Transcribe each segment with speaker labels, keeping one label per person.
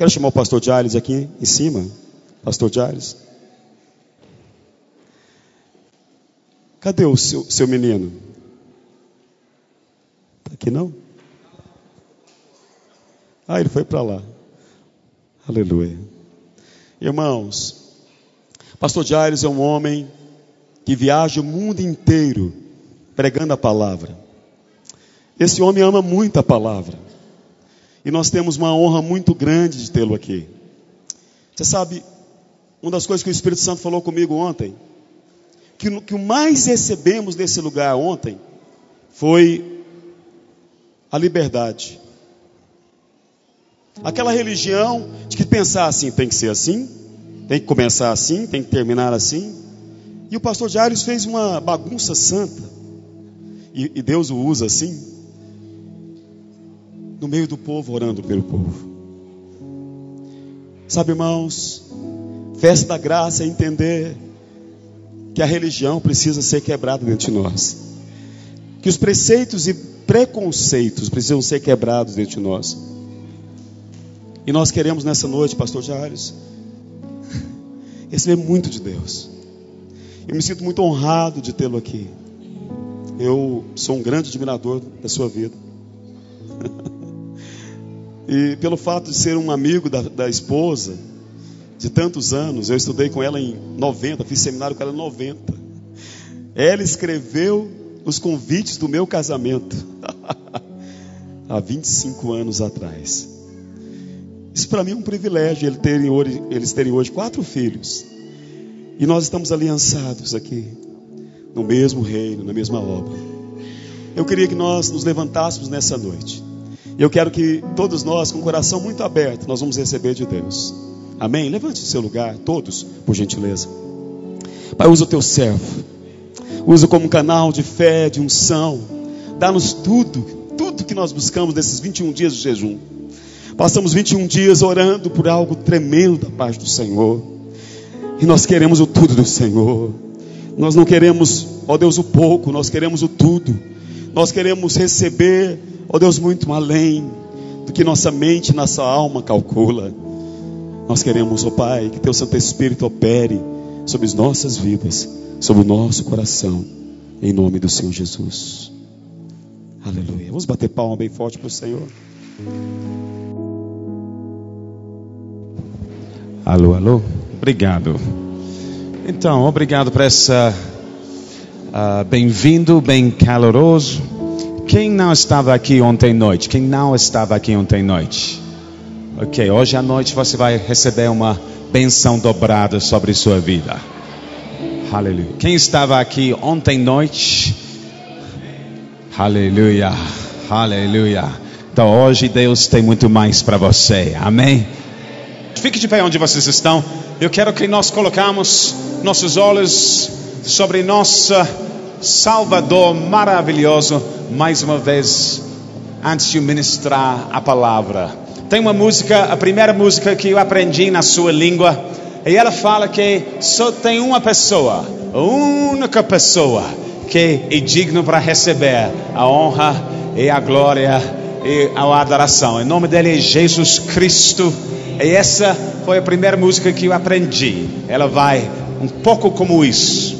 Speaker 1: Quero chamar o pastor Jales aqui em cima. Pastor Jales. Cadê o seu, seu menino? Está aqui não? Ah, ele foi para lá. Aleluia. Irmãos, Pastor Jairus é um homem que viaja o mundo inteiro pregando a palavra. Esse homem ama muito a palavra. E nós temos uma honra muito grande de tê-lo aqui. Você sabe, uma das coisas que o Espírito Santo falou comigo ontem, que, que o mais recebemos nesse lugar ontem, foi a liberdade. Aquela religião de que pensar assim tem que ser assim, tem que começar assim, tem que terminar assim. E o pastor Jairus fez uma bagunça santa. E, e Deus o usa assim, no meio do povo, orando pelo povo. Sabe, irmãos, festa da graça é entender que a religião precisa ser quebrada dentro de nós. Que os preceitos e preconceitos precisam ser quebrados dentro de nós. E nós queremos nessa noite, pastor Jairus, receber muito de Deus. Eu me sinto muito honrado de tê-lo aqui. Eu sou um grande admirador da sua vida. e pelo fato de ser um amigo da, da esposa, de tantos anos, eu estudei com ela em 90, fiz seminário com ela em 90. Ela escreveu os convites do meu casamento há 25 anos atrás. Isso para mim é um privilégio eles terem, hoje, eles terem hoje quatro filhos. E nós estamos aliançados aqui, no mesmo reino, na mesma obra. Eu queria que nós nos levantássemos nessa noite. E eu quero que todos nós, com o coração muito aberto, nós vamos receber de Deus. Amém? Levante seu lugar, todos, por gentileza. Pai, usa o teu servo. Usa como canal de fé, de unção. Dá-nos tudo, tudo que nós buscamos nesses 21 dias de jejum. Passamos 21 dias orando por algo tremendo da parte do Senhor. E nós queremos o tudo do Senhor. Nós não queremos, ó Deus, o pouco, nós queremos o tudo. Nós queremos receber, ó Deus, muito além do que nossa mente, nossa alma calcula. Nós queremos, ó Pai, que Teu Santo Espírito opere sobre as nossas vidas, sobre o nosso coração, em nome do Senhor Jesus. Aleluia. Vamos bater palma bem forte para o Senhor.
Speaker 2: Alô, alô. Obrigado. Então, obrigado por essa uh, bem-vindo, bem caloroso. Quem não estava aqui ontem noite? Quem não estava aqui ontem noite? Ok, hoje à noite você vai receber uma benção dobrada sobre sua vida. Aleluia. Quem estava aqui ontem noite? Aleluia. Aleluia. Então hoje Deus tem muito mais para você. Amém. Fique de pé onde vocês estão. Eu quero que nós colocamos nossos olhos sobre nosso Salvador maravilhoso mais uma vez antes de ministrar a palavra. Tem uma música, a primeira música que eu aprendi na sua língua, e ela fala que só tem uma pessoa, a única pessoa que é digno para receber a honra e a glória e a adoração. O nome dele é Jesus Cristo. E essa foi a primeira música que eu aprendi. Ela vai um pouco como isso.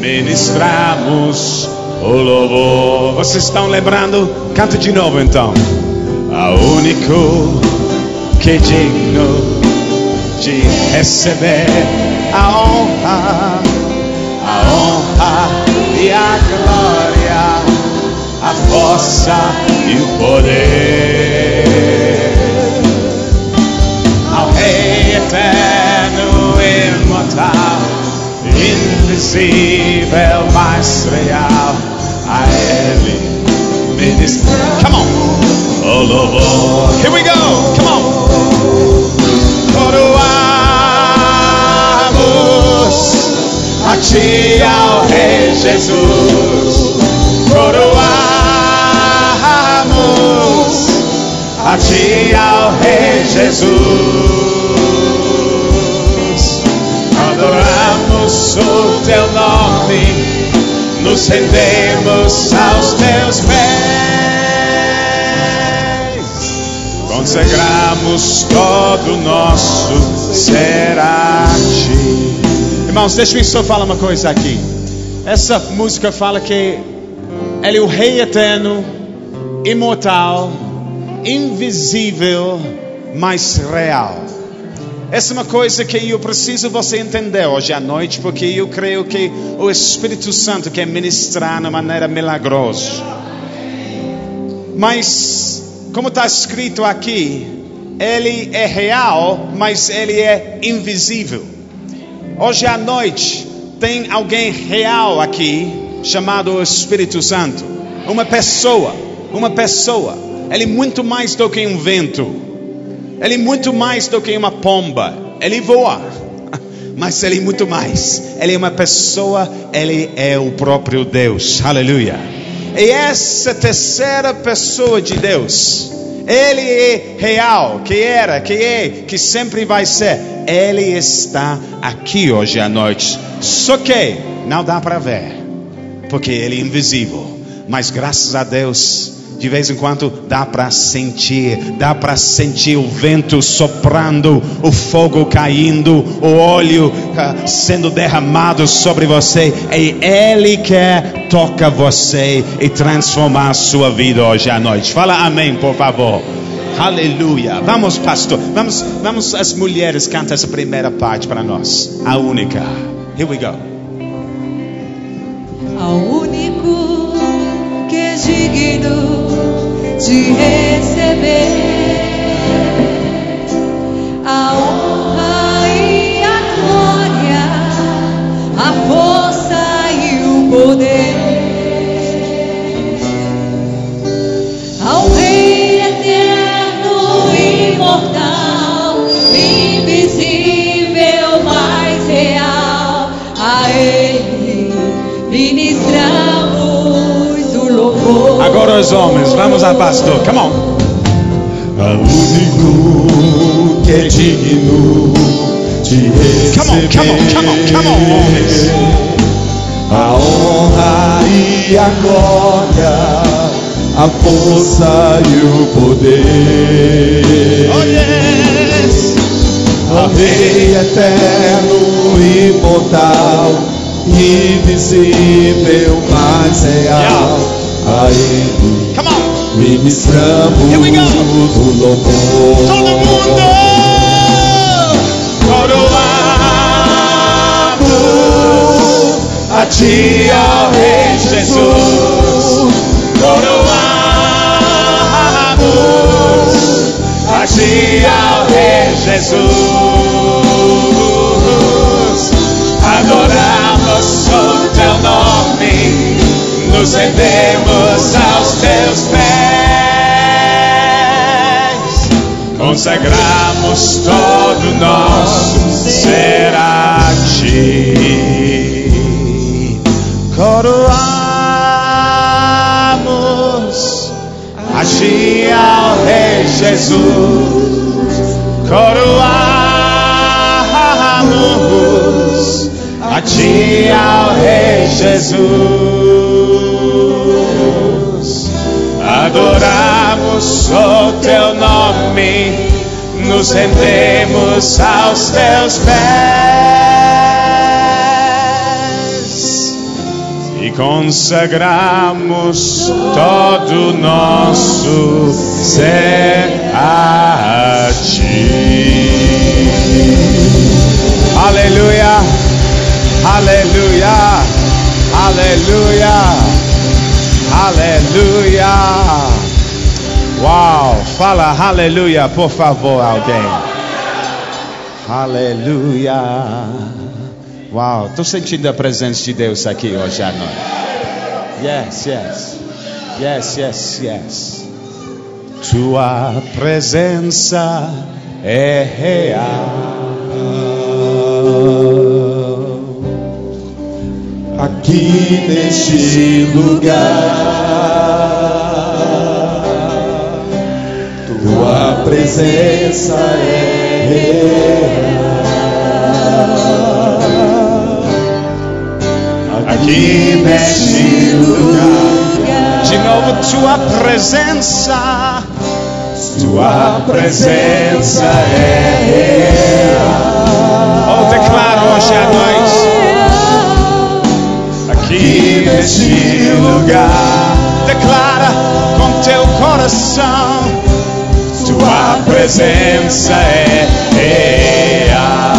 Speaker 2: ministramos o louvor. Vocês estão lembrando? Canta de novo então. A único que é digno de receber a honra, a honra e a glória, a força e o poder invisível, mas real. A Ele ministra. Come on. Oh, Lord, oh. Here we go. Come on. Coroamos a Ti, ao Rei Jesus. Coroamos a Ti, ao Rei Jesus. O teu nome, nos rendemos aos teus pés. Consagramos todo o nosso ser a ti. Irmãos, deixa eu só falar uma coisa aqui. Essa música fala que Ele é o Rei eterno, imortal, invisível, mas real. Essa é uma coisa que eu preciso você entender hoje à noite, porque eu creio que o Espírito Santo quer ministrar de maneira milagrosa. Mas, como está escrito aqui, ele é real, mas ele é invisível. Hoje à noite tem alguém real aqui, chamado Espírito Santo. Uma pessoa, uma pessoa. Ele é muito mais do que um vento. Ele é muito mais do que uma pomba. Ele voa. Mas ele é muito mais. Ele é uma pessoa, ele é o próprio Deus. Aleluia. E essa terceira pessoa de Deus, ele é real, que era, que é, que sempre vai ser. Ele está aqui hoje à noite. Só que não dá para ver, porque ele é invisível. Mas graças a Deus, de vez em quando dá para sentir, dá para sentir o vento soprando, o fogo caindo, o óleo uh, sendo derramado sobre você. E Ele quer tocar você e transformar a sua vida hoje à noite. Fala amém, por favor. Aleluia. Vamos, pastor. Vamos, vamos as mulheres cantam essa primeira parte para nós. A única. Here we go.
Speaker 3: ao único que é digno de receber a honra e a glória, a força e o poder.
Speaker 2: Agora os homens, vamos a pastor. Come on.
Speaker 4: Ao único que é digno de
Speaker 2: Come on, come on, come on, come on, homens.
Speaker 4: a honra e a glória, a força e o poder.
Speaker 2: Oh yes.
Speaker 4: Ao Rei eterno, imortal, invisível, mas real, a Ele
Speaker 2: Come on.
Speaker 4: ministramos
Speaker 2: Here we go.
Speaker 4: o louvor.
Speaker 2: Todo mundo! Coroamos a ti, ó Rei Jesus. Coroamos a ti, ó Rei Jesus. Adoramos o teu nome, nos aos teus pés. Consagramos todo nosso ser a ti. Coroamos a ti, ao Rei Jesus. Coroamos a ti, ao Rei Jesus. Adoramos o teu nome, nos rendemos aos teus pés e consagramos todo o nosso ser a ti. Aleluia, aleluia, aleluia, aleluia. Uau, fala aleluia, por favor, alguém. Aleluia. Uau, estou sentindo a presença de Deus aqui hoje à noite. Yes, yes. Yes, yes, yes. Tua presença é real.
Speaker 5: Aqui neste lugar. Tua presença é real.
Speaker 2: Aqui neste lugar. De novo, tua presença.
Speaker 5: Tua presença é real.
Speaker 2: Oh, declara hoje à noite. Aqui
Speaker 5: neste lugar.
Speaker 2: Declara com teu coração.
Speaker 5: Tua presença é real.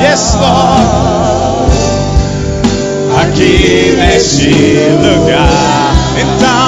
Speaker 2: Yes, Lord.
Speaker 5: Aqui neste lugar.
Speaker 2: Então, então,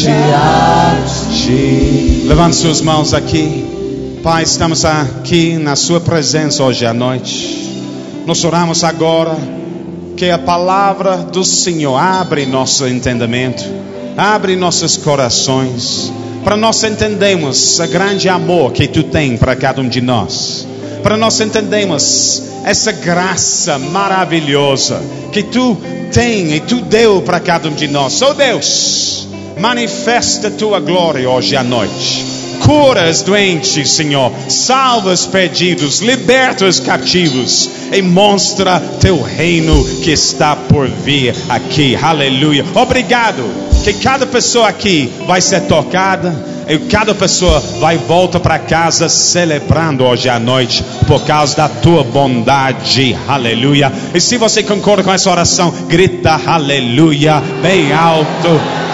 Speaker 5: totalmente a ti.
Speaker 2: Levante suas mãos aqui. Pai, estamos aqui na Sua presença hoje à noite. Nós oramos agora que a palavra do Senhor abre nosso entendimento, abre nossos corações, para nós entendermos o grande amor que Tu tem para cada um de nós, para nós entendermos essa graça maravilhosa que Tu tem e Tu deu para cada um de nós. Oh Deus, manifesta Tua glória hoje à noite. Cura os doentes, Senhor. Salva os perdidos. Liberta os cativos. E mostra teu reino que está por vir aqui. Aleluia. Obrigado. Que cada pessoa aqui vai ser tocada. E cada pessoa vai voltar para casa celebrando hoje à noite por causa da tua bondade. Aleluia. E se você concorda com essa oração, grita aleluia bem alto.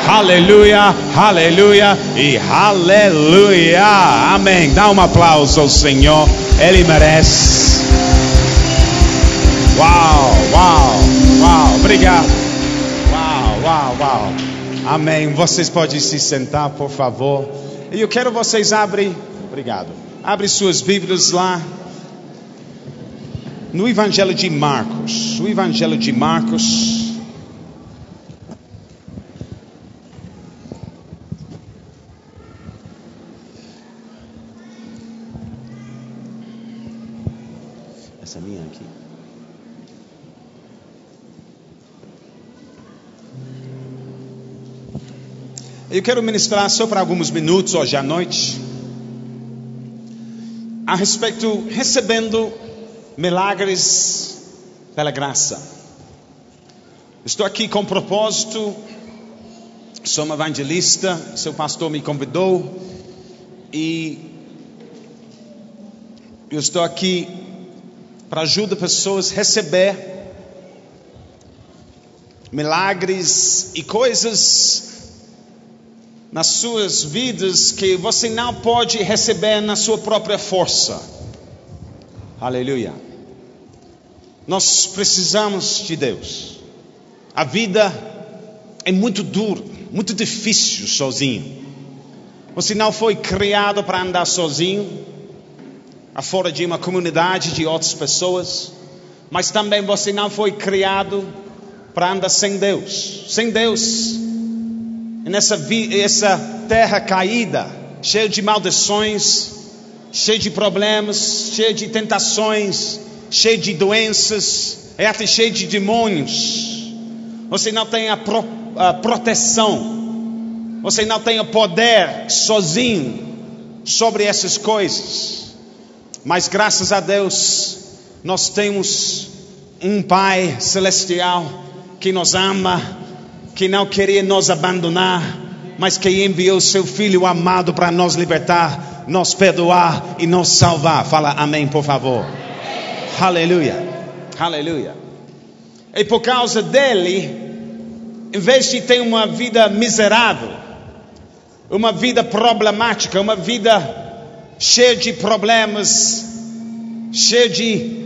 Speaker 2: Aleluia, aleluia e aleluia. Amém. Dá um aplauso ao Senhor. Ele merece. Uau, uau, uau. Obrigado. Uau, uau, uau. Amém. Vocês podem se sentar, por favor. E eu quero vocês abrir. Obrigado. Abre suas Bíblias lá. No Evangelho de Marcos. O Evangelho de Marcos. Essa minha aqui. Eu quero ministrar só para alguns minutos hoje à noite a respeito recebendo milagres pela graça. Estou aqui com propósito, sou um evangelista, seu pastor me convidou e eu estou aqui para ajudar pessoas a receber milagres e coisas nas suas vidas que você não pode receber na sua própria força. Aleluia. Nós precisamos de Deus. A vida é muito dura, muito difícil sozinho. Você não foi criado para andar sozinho, fora de uma comunidade de outras pessoas, mas também você não foi criado para andar sem Deus. Sem Deus, nessa, essa terra caída, cheia de maldições, cheia de problemas, cheia de tentações, cheia de doenças, é até cheia de demônios. Você não tem a, pro- a proteção, você não tem o poder sozinho sobre essas coisas. Mas graças a Deus, nós temos um Pai celestial que nos ama que não queria nos abandonar, mas que enviou seu Filho amado para nos libertar, nos perdoar e nos salvar. Fala amém, por favor. Aleluia. Aleluia. E por causa dele, em vez de ter uma vida miserável, uma vida problemática, uma vida cheia de problemas, cheia de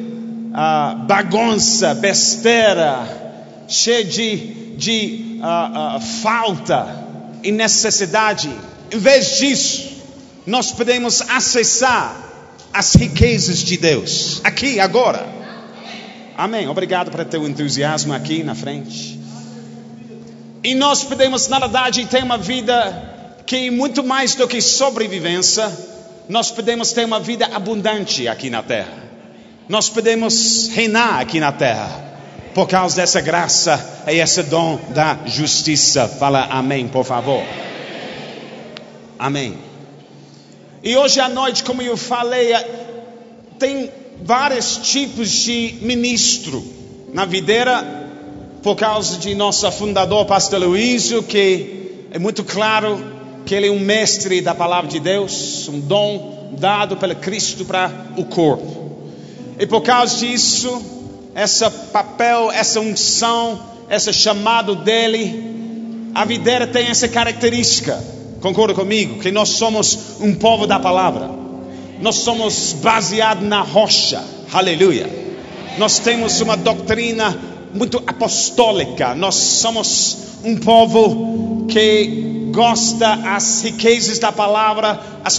Speaker 2: uh, bagunça, besteira, cheia de, de uh, falta e necessidade. Em vez disso, nós podemos acessar as riquezas de Deus, aqui, agora. Amém. Obrigado por ter o entusiasmo aqui na frente. E nós podemos, na verdade, ter uma vida que, muito mais do que sobrevivência, nós podemos ter uma vida abundante aqui na terra. Nós podemos reinar aqui na terra. Por causa dessa graça e esse dom da justiça. Fala amém, por favor. Amém. E hoje à noite, como eu falei, tem vários tipos de ministro na videira, por causa de nosso fundador, pastor Luísio, que é muito claro que ele é um mestre da palavra de Deus, um dom dado pelo Cristo para o corpo. E por causa disso, esse papel, essa unção, esse chamado dele, a videira tem essa característica. Concorda comigo? Que nós somos um povo da palavra. Nós somos baseados na rocha. Aleluia. Nós temos uma doutrina muito apostólica. Nós somos um povo que gosta as riquezas da palavra, as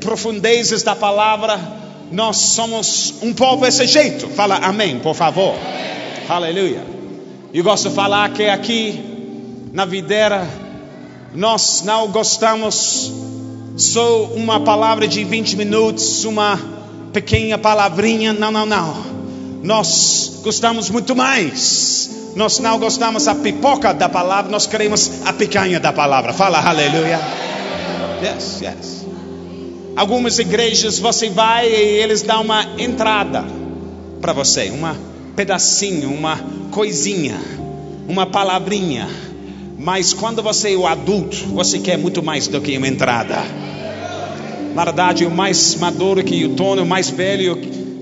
Speaker 2: profundezas da palavra. Nós somos um povo desse jeito. Fala amém, por favor. Amém. Aleluia. Eu gosto de falar que aqui na videira nós não gostamos só uma palavra de 20 minutos, uma pequena palavrinha. Não, não, não. Nós gostamos muito mais nós não gostamos da pipoca da palavra, nós queremos a picanha da palavra. Fala aleluia. Yes, yes. Algumas igrejas você vai e eles dão uma entrada para você, uma pedacinho, uma coisinha, uma palavrinha. Mas quando você é o adulto, você quer muito mais do que uma entrada. Na verdade, o mais maduro que o Tony, o mais velho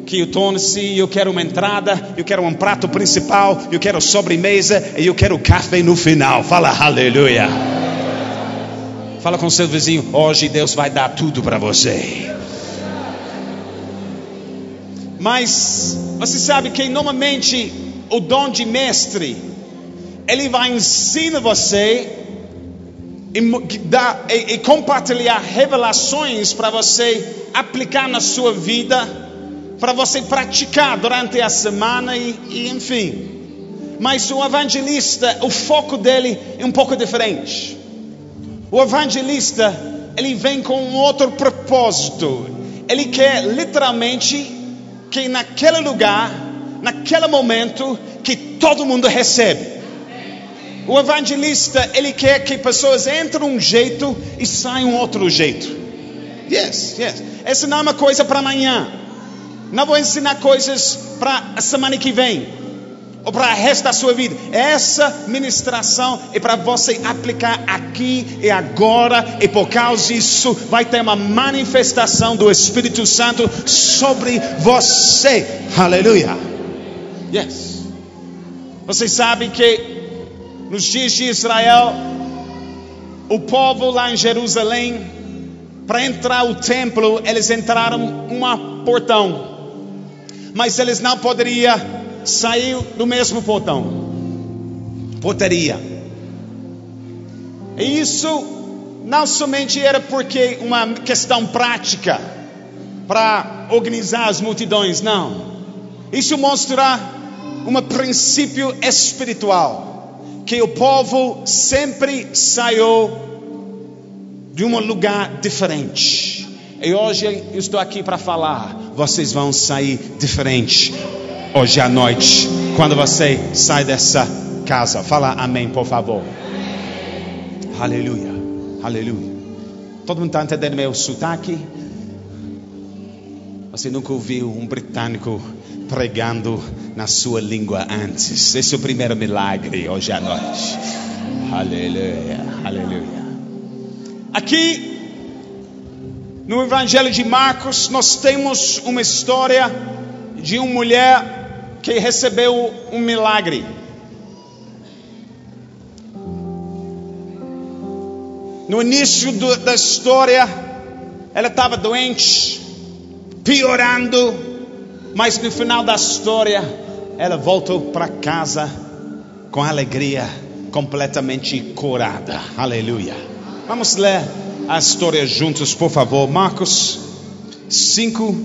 Speaker 2: que eu torne-se, eu quero uma entrada, eu quero um prato principal, eu quero sobremesa e eu quero café no final. Fala aleluia. Fala com seu vizinho, hoje Deus vai dar tudo para você. Mas você sabe que normalmente o dom de mestre, ele vai ensinar você e, dar, e, e compartilhar revelações para você aplicar na sua vida para você praticar durante a semana e, e, enfim. Mas o evangelista, o foco dele é um pouco diferente. O evangelista, ele vem com um outro propósito. Ele quer literalmente que naquele lugar, naquele momento, que todo mundo recebe. O evangelista, ele quer que pessoas entrem um jeito e saiam outro jeito. Yes, yes. Essa não é uma coisa para amanhã. Não vou ensinar coisas para a semana que vem ou para o resto da sua vida. Essa ministração é para você aplicar aqui e agora, e por causa disso vai ter uma manifestação do Espírito Santo sobre você. Aleluia. Yes. Você sabe que nos dias de Israel, o povo lá em Jerusalém, para entrar o templo, eles entraram um portão mas eles não poderiam sair do mesmo portão. Portaria. E isso não somente era porque uma questão prática para organizar as multidões, não. Isso mostra um princípio espiritual que o povo sempre saiu de um lugar diferente. E hoje eu estou aqui para falar vocês vão sair diferente hoje à noite, quando você sai dessa casa. Fala amém, por favor. Aleluia, aleluia. Todo mundo está entendendo meu sotaque? Você nunca ouviu um britânico pregando na sua língua antes. Esse é o primeiro milagre hoje à noite. Aleluia, aleluia. Aqui no Evangelho de Marcos, nós temos uma história de uma mulher que recebeu um milagre. No início do, da história, ela estava doente, piorando, mas no final da história, ela voltou para casa com alegria, completamente curada. Aleluia. Vamos ler a história juntos, por favor. Marcos 5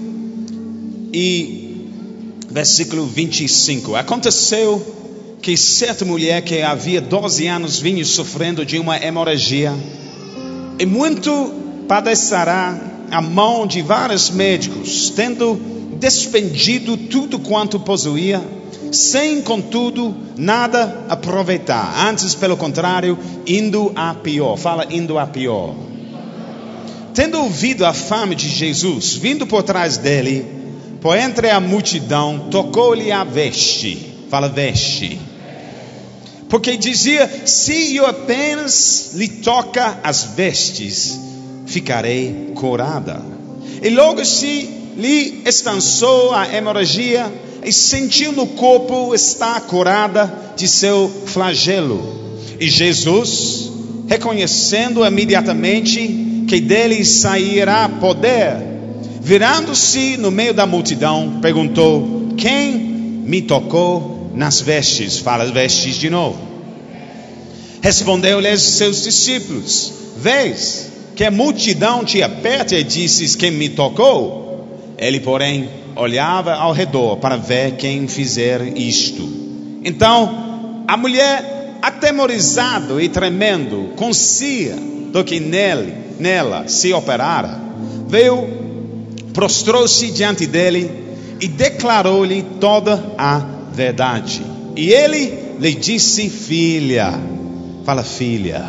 Speaker 2: e versículo 25. Aconteceu que certa mulher que havia 12 anos vinha sofrendo de uma hemorragia e muito padecerá a mão de vários médicos, tendo despendido tudo quanto possuía, sem contudo nada aproveitar, antes pelo contrário, indo a pior. Fala indo a pior. Tendo ouvido a fama de Jesus, vindo por trás dele, por entre a multidão, tocou-lhe a veste. Fala veste porque dizia: Se eu apenas lhe toca as vestes, ficarei curada. E logo se lhe estançou a hemorragia e sentiu no corpo estar curada de seu flagelo. E Jesus, reconhecendo imediatamente que dele sairá poder, virando-se no meio da multidão, perguntou: Quem me tocou nas vestes? Fala vestes de novo. Respondeu-lhes seus discípulos: Vês que a multidão te aperta e dizes: Quem me tocou? Ele, porém, olhava ao redor para ver quem fizer isto. Então, a mulher, atemorizado e tremendo, concia do que nele, nela se operara, veio, prostrou-se diante dele e declarou-lhe toda a verdade. E ele lhe disse: Filha, Fala, filha.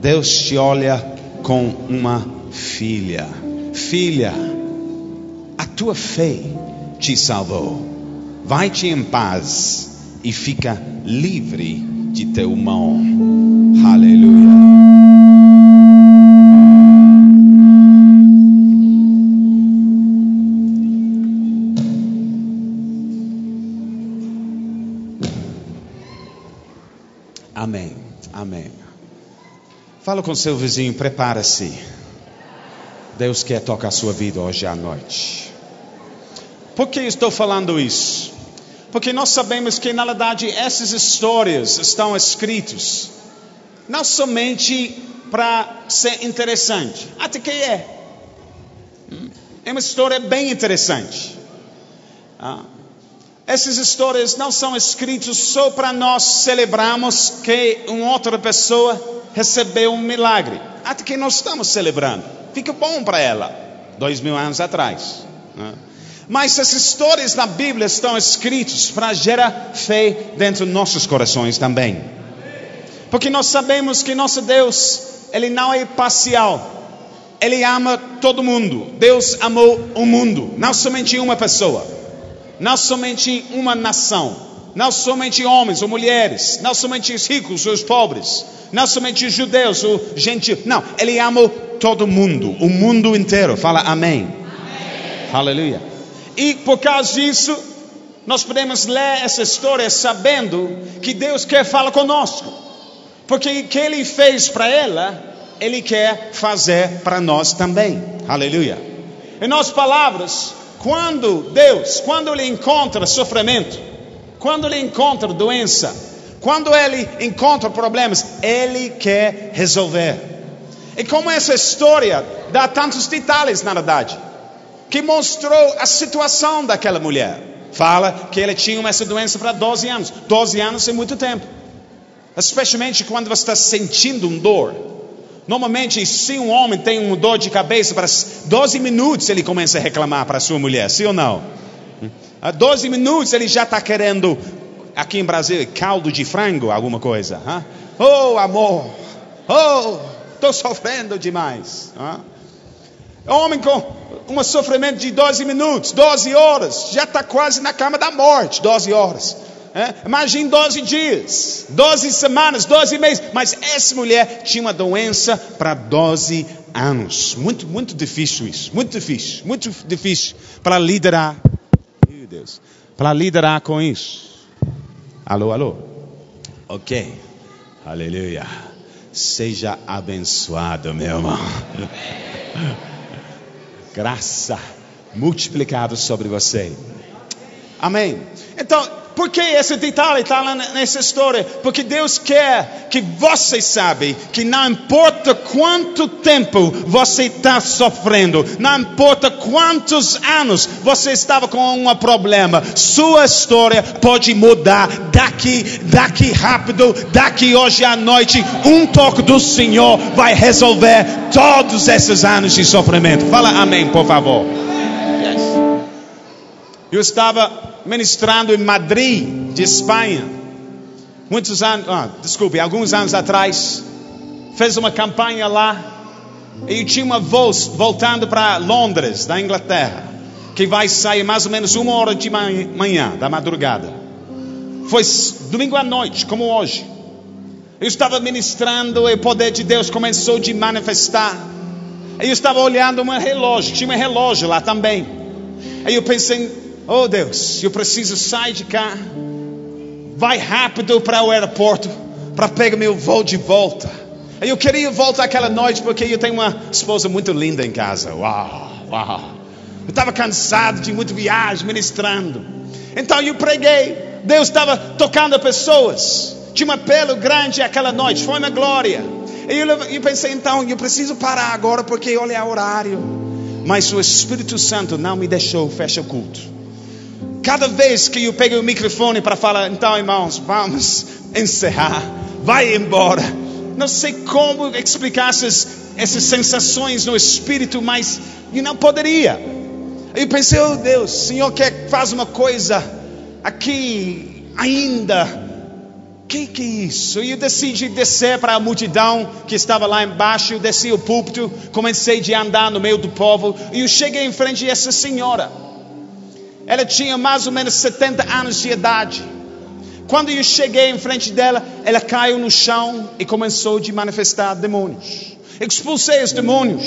Speaker 2: Deus te olha com uma filha. Filha, a tua fé te salvou. Vai-te em paz e fica livre de teu mal. Aleluia. Amém. Amém. Fala com seu vizinho, prepara-se. Deus quer tocar a sua vida hoje à noite. Por que estou falando isso? Porque nós sabemos que na verdade essas histórias estão escritas não somente para ser interessante, até que é. É uma história bem interessante. Ah, essas histórias não são escritas só para nós celebrarmos que uma outra pessoa recebeu um milagre. Até que nós estamos celebrando. Fica bom para ela. Dois mil anos atrás. Né? Mas essas histórias na Bíblia estão escritas para gerar fé dentro dos nossos corações também. Porque nós sabemos que nosso Deus, Ele não é parcial. Ele ama todo mundo. Deus amou o mundo, não somente uma pessoa não somente uma nação, não somente homens ou mulheres, não somente os ricos ou os pobres, não somente os judeus ou gentios, não, ele ama todo mundo, o mundo inteiro. Fala amém. amém. Aleluia. E por causa disso, nós podemos ler essa história sabendo que Deus quer falar conosco, porque o que Ele fez para ela, Ele quer fazer para nós também. Aleluia. Em nossas palavras, quando Deus, quando Ele encontra sofrimento, quando Ele encontra doença, quando Ele encontra problemas, Ele quer resolver. E como essa história dá tantos detalhes, na verdade, que mostrou a situação daquela mulher. Fala que ela tinha essa doença para 12 anos. 12 anos é muito tempo. Especialmente quando você está sentindo um dor. Normalmente, se um homem tem uma dor de cabeça, para 12 minutos ele começa a reclamar para sua mulher, sim ou não? A 12 minutos ele já está querendo, aqui em Brasil, caldo de frango, alguma coisa. Hein? Oh, amor, oh, estou sofrendo demais. Hein? Homem com um sofrimento de 12 minutos, 12 horas, já está quase na cama da morte, 12 horas. É? Imagine 12 dias, 12 semanas, 12 meses. Mas essa mulher tinha uma doença para 12 anos. Muito, muito difícil isso. Muito difícil. Muito difícil para liderar. Meu Deus. Para liderar com isso. Alô, alô. Ok. Aleluia. Seja abençoado, meu irmão. Graça multiplicado sobre você. Amém. Então, por que esse detalhe está nessa história? Porque Deus quer que você sabe que não importa quanto tempo você está sofrendo, não importa quantos anos você estava com um problema, sua história pode mudar daqui, daqui rápido, daqui hoje à noite. Um toque do Senhor vai resolver todos esses anos de sofrimento. Fala amém, por favor. Eu estava ministrando em Madrid, de Espanha. Muitos anos, ah, desculpe, alguns anos atrás, fez uma campanha lá e tinha uma voz voltando para Londres, da Inglaterra, que vai sair mais ou menos uma hora de manhã, da madrugada. Foi domingo à noite, como hoje. Eu estava ministrando e o poder de Deus começou a manifestar. Eu estava olhando um relógio, tinha um relógio lá também. Aí eu pensei, Oh Deus, eu preciso sair de cá. Vai rápido para o aeroporto para pegar meu voo de volta. Eu queria voltar aquela noite porque eu tenho uma esposa muito linda em casa. Uau, uau. Eu estava cansado de muita viagem, ministrando. Então eu preguei. Deus estava tocando pessoas. Tinha um apelo grande aquela noite. Foi uma glória. E eu, eu pensei, então, eu preciso parar agora porque olha o horário. Mas o Espírito Santo não me deixou fechar o culto. Cada vez que eu pego o microfone para falar, então irmãos, vamos encerrar, vai embora. Não sei como explicar essas, essas sensações no espírito, mas eu não poderia. Eu pensei, oh Deus, o Senhor quer faz uma coisa aqui ainda. Que que é isso? E eu decidi descer para a multidão que estava lá embaixo. Eu desci o púlpito, comecei a andar no meio do povo e eu cheguei em frente a essa senhora. Ela tinha mais ou menos 70 anos de idade. Quando eu cheguei em frente dela, ela caiu no chão e começou a manifestar demônios. Expulsei os demônios,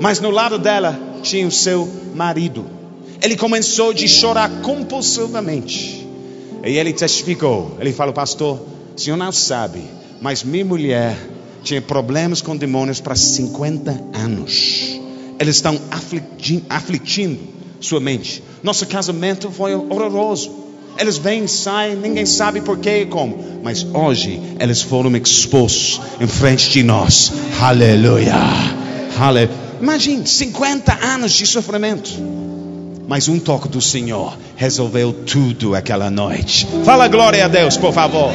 Speaker 2: mas no lado dela tinha o seu marido. Ele começou a chorar compulsivamente. E ele testificou. Ele falou, pastor, o senhor não sabe, mas minha mulher tinha problemas com demônios para 50 anos. Eles estão afligindo sua mente. Nosso casamento foi horroroso. Eles vêm, saem, ninguém sabe porquê e como. Mas hoje eles foram expostos em frente de nós. Aleluia. Aleluia. Imagine 50 anos de sofrimento. Mas um toque do Senhor resolveu tudo aquela noite. Fala glória a Deus, por favor.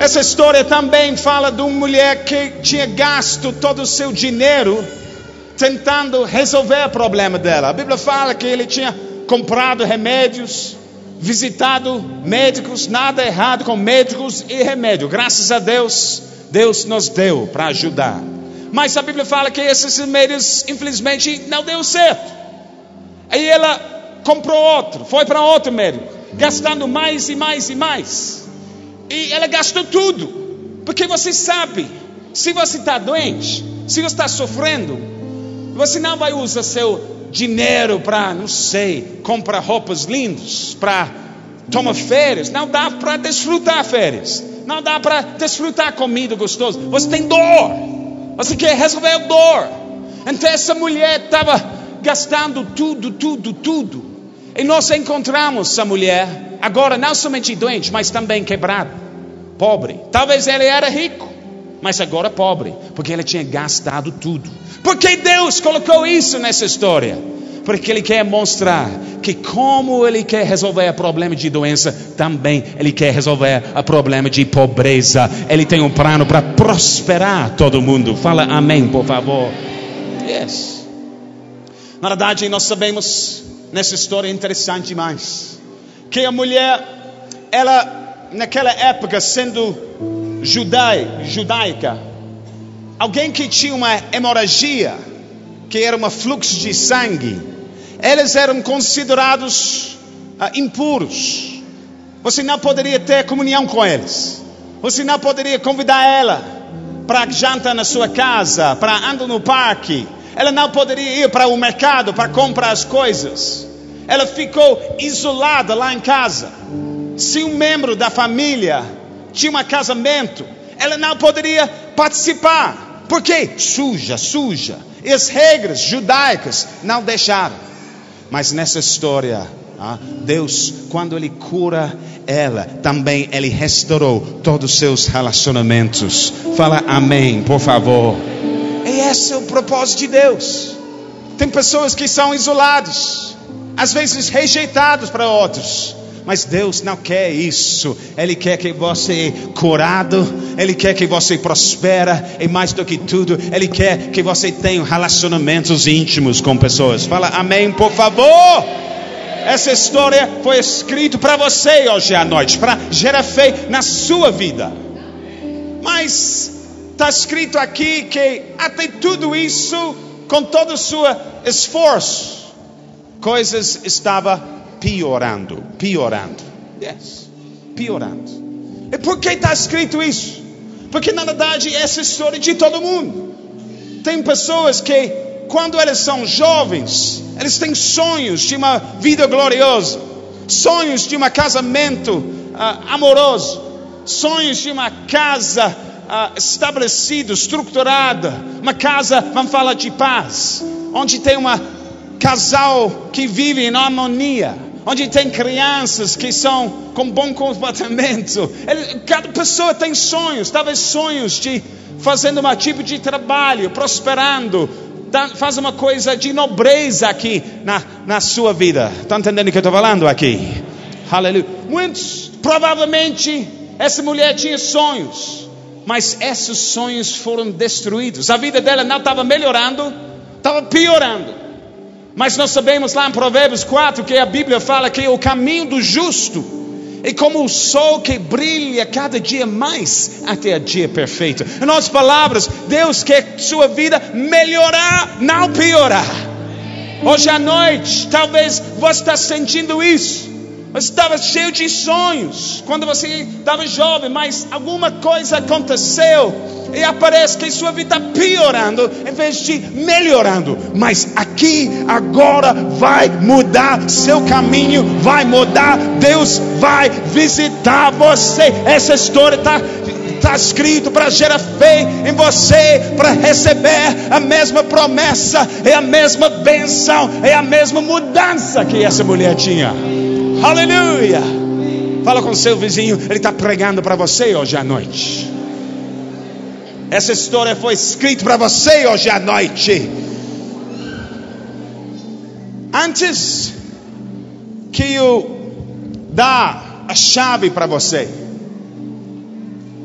Speaker 2: Essa história também fala de uma mulher que tinha gasto todo o seu dinheiro tentando resolver o problema dela. A Bíblia fala que ele tinha comprado remédios, visitado médicos, nada errado com médicos e remédio. Graças a Deus, Deus nos deu para ajudar. Mas a Bíblia fala que esses remédios, infelizmente, não deu certo. Aí ela comprou outro, foi para outro médico, gastando mais e mais e mais. E ela gastou tudo. Porque você sabe, se você está doente, se você está sofrendo, você não vai usar seu dinheiro para, não sei, comprar roupas lindas, para tomar férias. Não dá para desfrutar férias. Não dá para desfrutar comida gostosa. Você tem dor. Você quer resolver a dor. Então essa mulher estava gastando tudo, tudo, tudo. E nós encontramos essa mulher, agora não somente doente, mas também quebrada, pobre. Talvez ele era rico mas agora pobre, porque ele tinha gastado tudo. Porque Deus colocou isso nessa história? Porque Ele quer mostrar que, como Ele quer resolver o problema de doença, também Ele quer resolver o problema de pobreza. Ele tem um plano para prosperar todo mundo. Fala amém, por favor. Yes. Na verdade, nós sabemos nessa história interessante demais que a mulher, ela, naquela época, sendo judai, judaica, alguém que tinha uma hemorragia que era um fluxo de sangue, eles eram considerados ah, impuros. Você não poderia ter comunhão com eles. Você não poderia convidar ela para janta na sua casa, para andar no parque. Ela não poderia ir para o mercado para comprar as coisas. Ela ficou isolada lá em casa. Se um membro da família tinha um casamento, ela não poderia participar. Por quê? Suja, suja. E as regras judaicas não deixaram. Mas nessa história, ah, Deus, quando Ele cura ela, também Ele restaurou todos os seus relacionamentos. Fala amém, por favor. E esse é o propósito de Deus. Tem pessoas que são isoladas, às vezes rejeitados para outros. Mas Deus não quer isso. Ele quer que você curado, Ele quer que você prospera e mais do que tudo, Ele quer que você tenha relacionamentos íntimos com pessoas. Fala amém, por favor. Essa história foi escrita para você hoje à noite, para gerar fé na sua vida. Mas está escrito aqui que até tudo isso, com todo o seu esforço, coisas estavam piorando, piorando. Yes, piorando. E por que está escrito isso? Porque na verdade essa história de todo mundo. Tem pessoas que, quando eles são jovens, eles têm sonhos de uma vida gloriosa, sonhos de um casamento uh, amoroso, sonhos de uma casa uh, estabelecida, estruturada, uma casa, vamos falar de paz, onde tem um casal que vive em harmonia, onde tem crianças que são com bom comportamento. Ele, cada pessoa tem sonhos, talvez sonhos de fazendo um tipo de trabalho, prosperando, faz uma coisa de nobreza aqui na, na sua vida. Está entendendo o que eu estou falando aqui? Aleluia. Muitos, provavelmente, essa mulher tinha sonhos, mas esses sonhos foram destruídos. A vida dela não estava melhorando, estava piorando. Mas nós sabemos lá em Provérbios 4 que a Bíblia fala que o caminho do justo é como o sol que brilha cada dia mais até o dia perfeito. Em outras palavras, Deus quer sua vida melhorar, não piorar. Hoje à noite, talvez você está sentindo isso. Você estava cheio de sonhos quando você estava jovem, mas alguma coisa aconteceu e aparece que sua vida está piorando em vez de melhorando. Mas aqui, agora, vai mudar seu caminho, vai mudar. Deus vai visitar você. Essa história está está escrito para gerar fé em você, para receber a mesma promessa, é a mesma benção, é a mesma mudança que essa mulher tinha. Aleluia! Fala com seu vizinho, ele está pregando para você hoje à noite. Essa história foi escrita para você hoje à noite. Antes que eu dar a chave para você,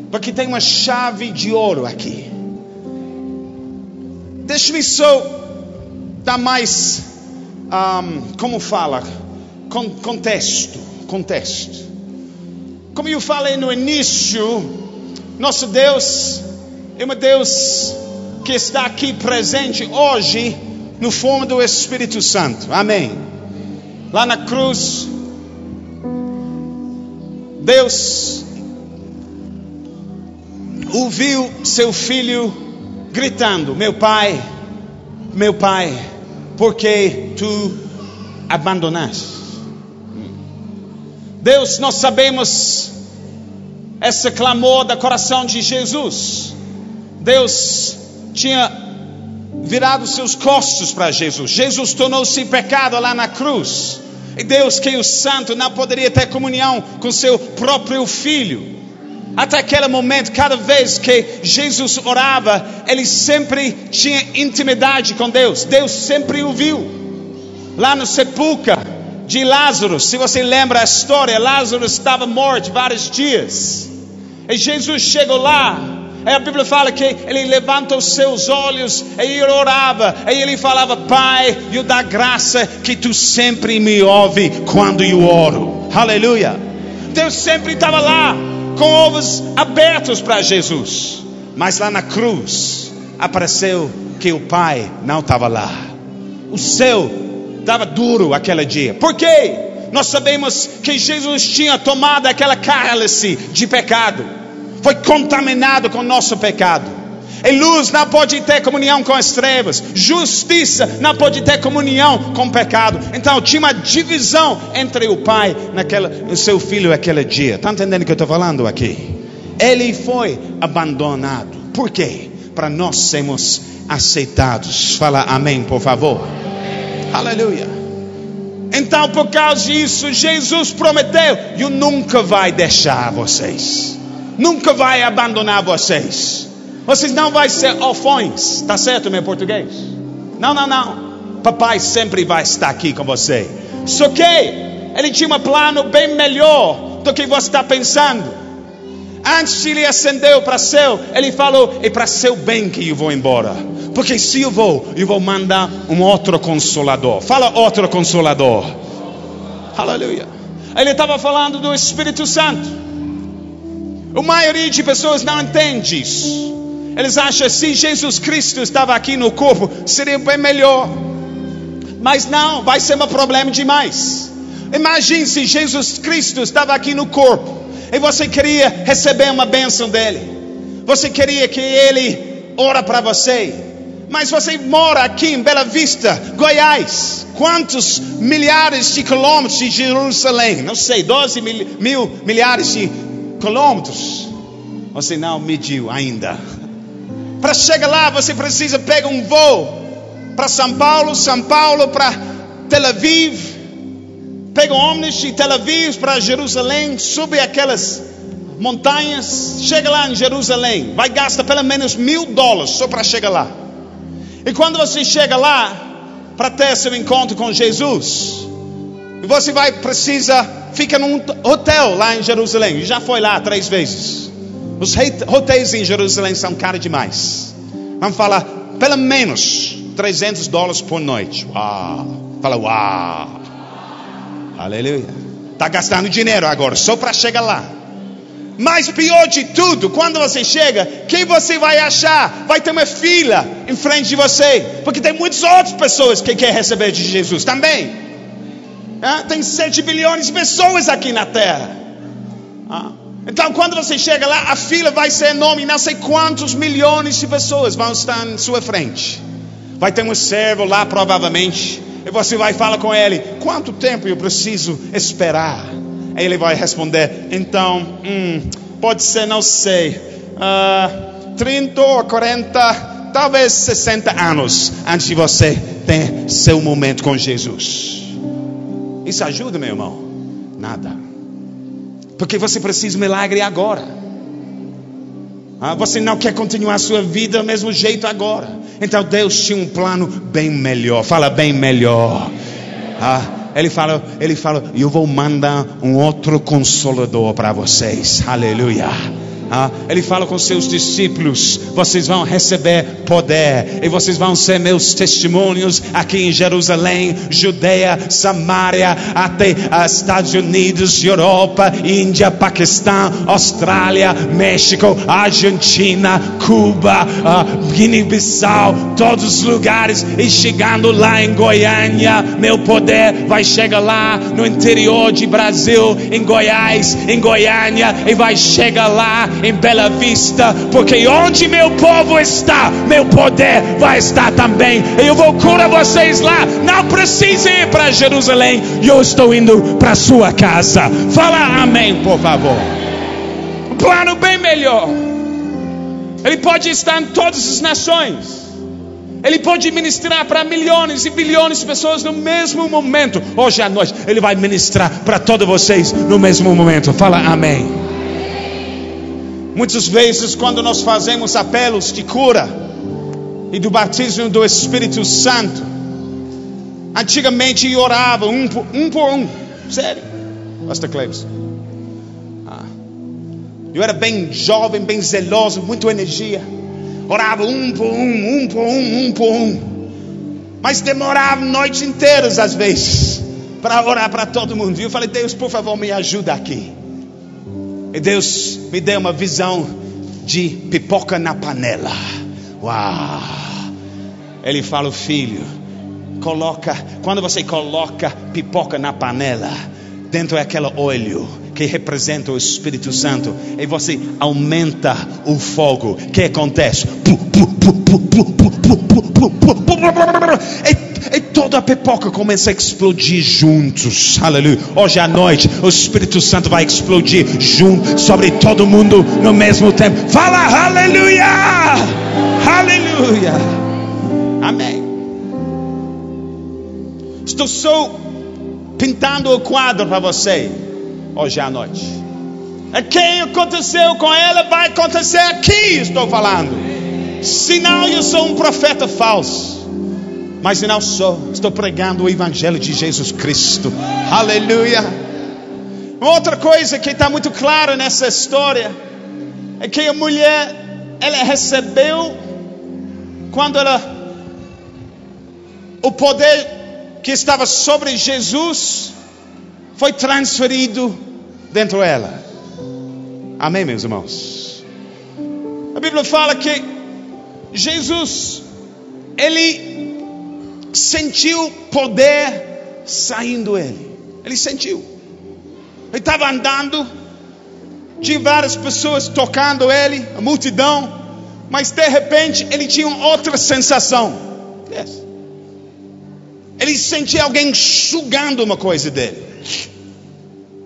Speaker 2: porque tem uma chave de ouro aqui. Deixa-me só dar mais, um, como fala, contexto, contexto. Como eu falei no início, nosso Deus é um Deus que está aqui presente hoje no forma do Espírito Santo. Amém. Lá na cruz, Deus ouviu seu filho gritando: Meu pai, meu pai, por que tu abandonaste? Deus, nós sabemos esse clamor do coração de Jesus. Deus tinha virado seus costos para Jesus. Jesus tornou-se pecado lá na cruz. E Deus, que é o santo, não poderia ter comunhão com seu próprio filho. Até aquele momento, cada vez que Jesus orava, ele sempre tinha intimidade com Deus. Deus sempre o viu. Lá no sepulcro, de Lázaro. Se você lembra a história, Lázaro estava morto vários dias. E Jesus chegou lá. A Bíblia fala que ele levanta os seus olhos e ele orava. E ele falava: Pai, eu dá graça que tu sempre me ouve quando eu oro. Aleluia. Deus sempre estava lá com ovos abertos para Jesus. Mas lá na cruz, apareceu que o pai não estava lá. O céu estava duro aquele dia. Por quê? Nós sabemos que Jesus tinha tomado aquela cálice de pecado. Foi contaminado com nosso pecado. E luz não pode ter comunhão com as trevas. Justiça não pode ter comunhão com o pecado. Então tinha uma divisão entre o pai naquela, o seu filho aquele dia. Está entendendo o que eu estou falando aqui? Ele foi abandonado. Por quê? Para nós sermos aceitados. Fala amém, por favor. Aleluia. Então, por causa disso, Jesus prometeu: Eu nunca vai deixar vocês, nunca vai abandonar vocês. Vocês não vão ser órfãos, tá certo, meu português? Não, não, não. Papai sempre vai estar aqui com você. Só que ele tinha um plano bem melhor do que você está pensando. Antes de ele ascendeu para céu, ele falou: É para seu bem que eu vou embora. Porque se eu vou, eu vou mandar um outro consolador. Fala outro consolador. Aleluia. Ele estava falando do Espírito Santo. A maioria de pessoas não entende isso. Eles acham que se Jesus Cristo estava aqui no corpo, seria bem melhor. Mas não, vai ser um problema demais. Imagine se Jesus Cristo estava aqui no corpo e você queria receber uma bênção dele. Você queria que ele ora para você. Mas você mora aqui em Bela Vista, Goiás. Quantos milhares de quilômetros de Jerusalém? Não sei, 12 mil, mil milhares de quilômetros. Você não mediu ainda. Para chegar lá, você precisa pegar um voo para São Paulo, São Paulo para Tel Aviv, pega um ônibus de Tel Aviv para Jerusalém, sube aquelas montanhas, chega lá em Jerusalém, vai gastar pelo menos mil dólares só para chegar lá. E quando você chega lá para ter seu encontro com Jesus, você vai precisa fica num hotel lá em Jerusalém. Já foi lá três vezes. Os hotéis em Jerusalém são caros demais. Vamos falar pelo menos 300 dólares por noite. Uau! Fala uau! Aleluia. Está gastando dinheiro agora só para chegar lá. Mas pior de tudo, quando você chega, quem você vai achar? Vai ter uma fila em frente de você, porque tem muitas outras pessoas que querem receber de Jesus também. Ah, tem 7 bilhões de pessoas aqui na terra. Ah, então, quando você chega lá, a fila vai ser enorme, não sei quantos milhões de pessoas vão estar em sua frente. Vai ter um servo lá, provavelmente, e você vai falar com ele: quanto tempo eu preciso esperar? Ele vai responder: então, hum, pode ser, não sei, uh, ah, 30 ou 40, talvez 60 anos antes de você ter seu momento com Jesus. Isso ajuda, meu irmão? Nada. Porque você precisa de milagre agora. Ah, você não quer continuar a sua vida do mesmo jeito agora. Então Deus tinha um plano bem melhor. Fala bem melhor. Ah, ele fala, ele fala, eu vou mandar um outro consolador para vocês. Aleluia. Ah, ele fala com seus discípulos: vocês vão receber poder e vocês vão ser meus testemunhos aqui em Jerusalém, Judeia, Samaria, até Estados Unidos, Europa, Índia, Paquistão, Austrália, México, Argentina, Cuba, ah, Guiné-Bissau, todos os lugares. E chegando lá em Goiânia, meu poder vai chegar lá no interior de Brasil, em Goiás, em Goiânia, e vai chegar lá em Bela Vista, porque onde meu povo está, meu poder vai estar também. Eu vou curar vocês lá. Não precisa ir para Jerusalém. Eu estou indo para sua casa. Fala amém, por favor. Um plano bem melhor. Ele pode estar em todas as nações. Ele pode ministrar para milhões e bilhões de pessoas no mesmo momento. Hoje à noite, Ele vai ministrar para todos vocês no mesmo momento. Fala amém. Muitas vezes, quando nós fazemos apelos de cura e do batismo do Espírito Santo, antigamente orava um por um, por um. sério, Pastor Cleves. Ah. Eu era bem jovem, bem zeloso, muita energia. Orava um por um, um por um, um por um. Mas demorava noites inteiras às vezes para orar para todo mundo. E eu falei, Deus, por favor, me ajuda aqui. E Deus me deu uma visão de pipoca na panela. Uau! Ele fala, filho, coloca, quando você coloca pipoca na panela, dentro é aquele óleo que representa o Espírito Santo, e você aumenta o fogo, o que acontece? E, e toda a pipoca começa a explodir juntos, aleluia. Hoje à noite, o Espírito Santo vai explodir junto sobre todo mundo no mesmo tempo. Fala aleluia! Aleluia! Amém. Estou só pintando o quadro para você hoje à noite. É quem aconteceu com ela vai acontecer aqui, estou falando. Senão eu sou um profeta falso. Mas não sou, estou pregando o Evangelho de Jesus Cristo. Aleluia. Outra coisa que está muito clara nessa história é que a mulher, ela recebeu, quando ela, o poder que estava sobre Jesus foi transferido dentro dela. Amém, meus irmãos? A Bíblia fala que Jesus, ele sentiu poder saindo dele. Ele sentiu. Ele estava andando, tinha várias pessoas tocando ele, a multidão, mas de repente ele tinha outra sensação. Yes. Ele sentia alguém sugando uma coisa dele.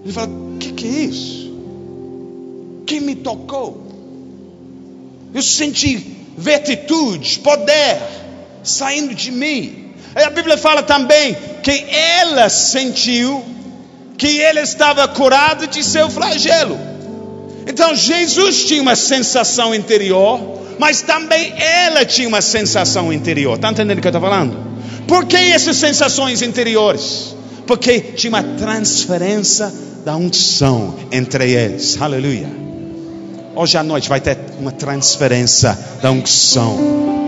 Speaker 2: Ele fala: O que, que é isso? Quem me tocou? Eu senti virtude, poder saindo de mim. A Bíblia fala também que ela sentiu que ele estava curado de seu flagelo. Então Jesus tinha uma sensação interior, mas também ela tinha uma sensação interior. Está entendendo o que eu estou falando? Por que essas sensações interiores? Porque tinha uma transferência da unção entre eles. Aleluia. Hoje à noite vai ter uma transferência da unção.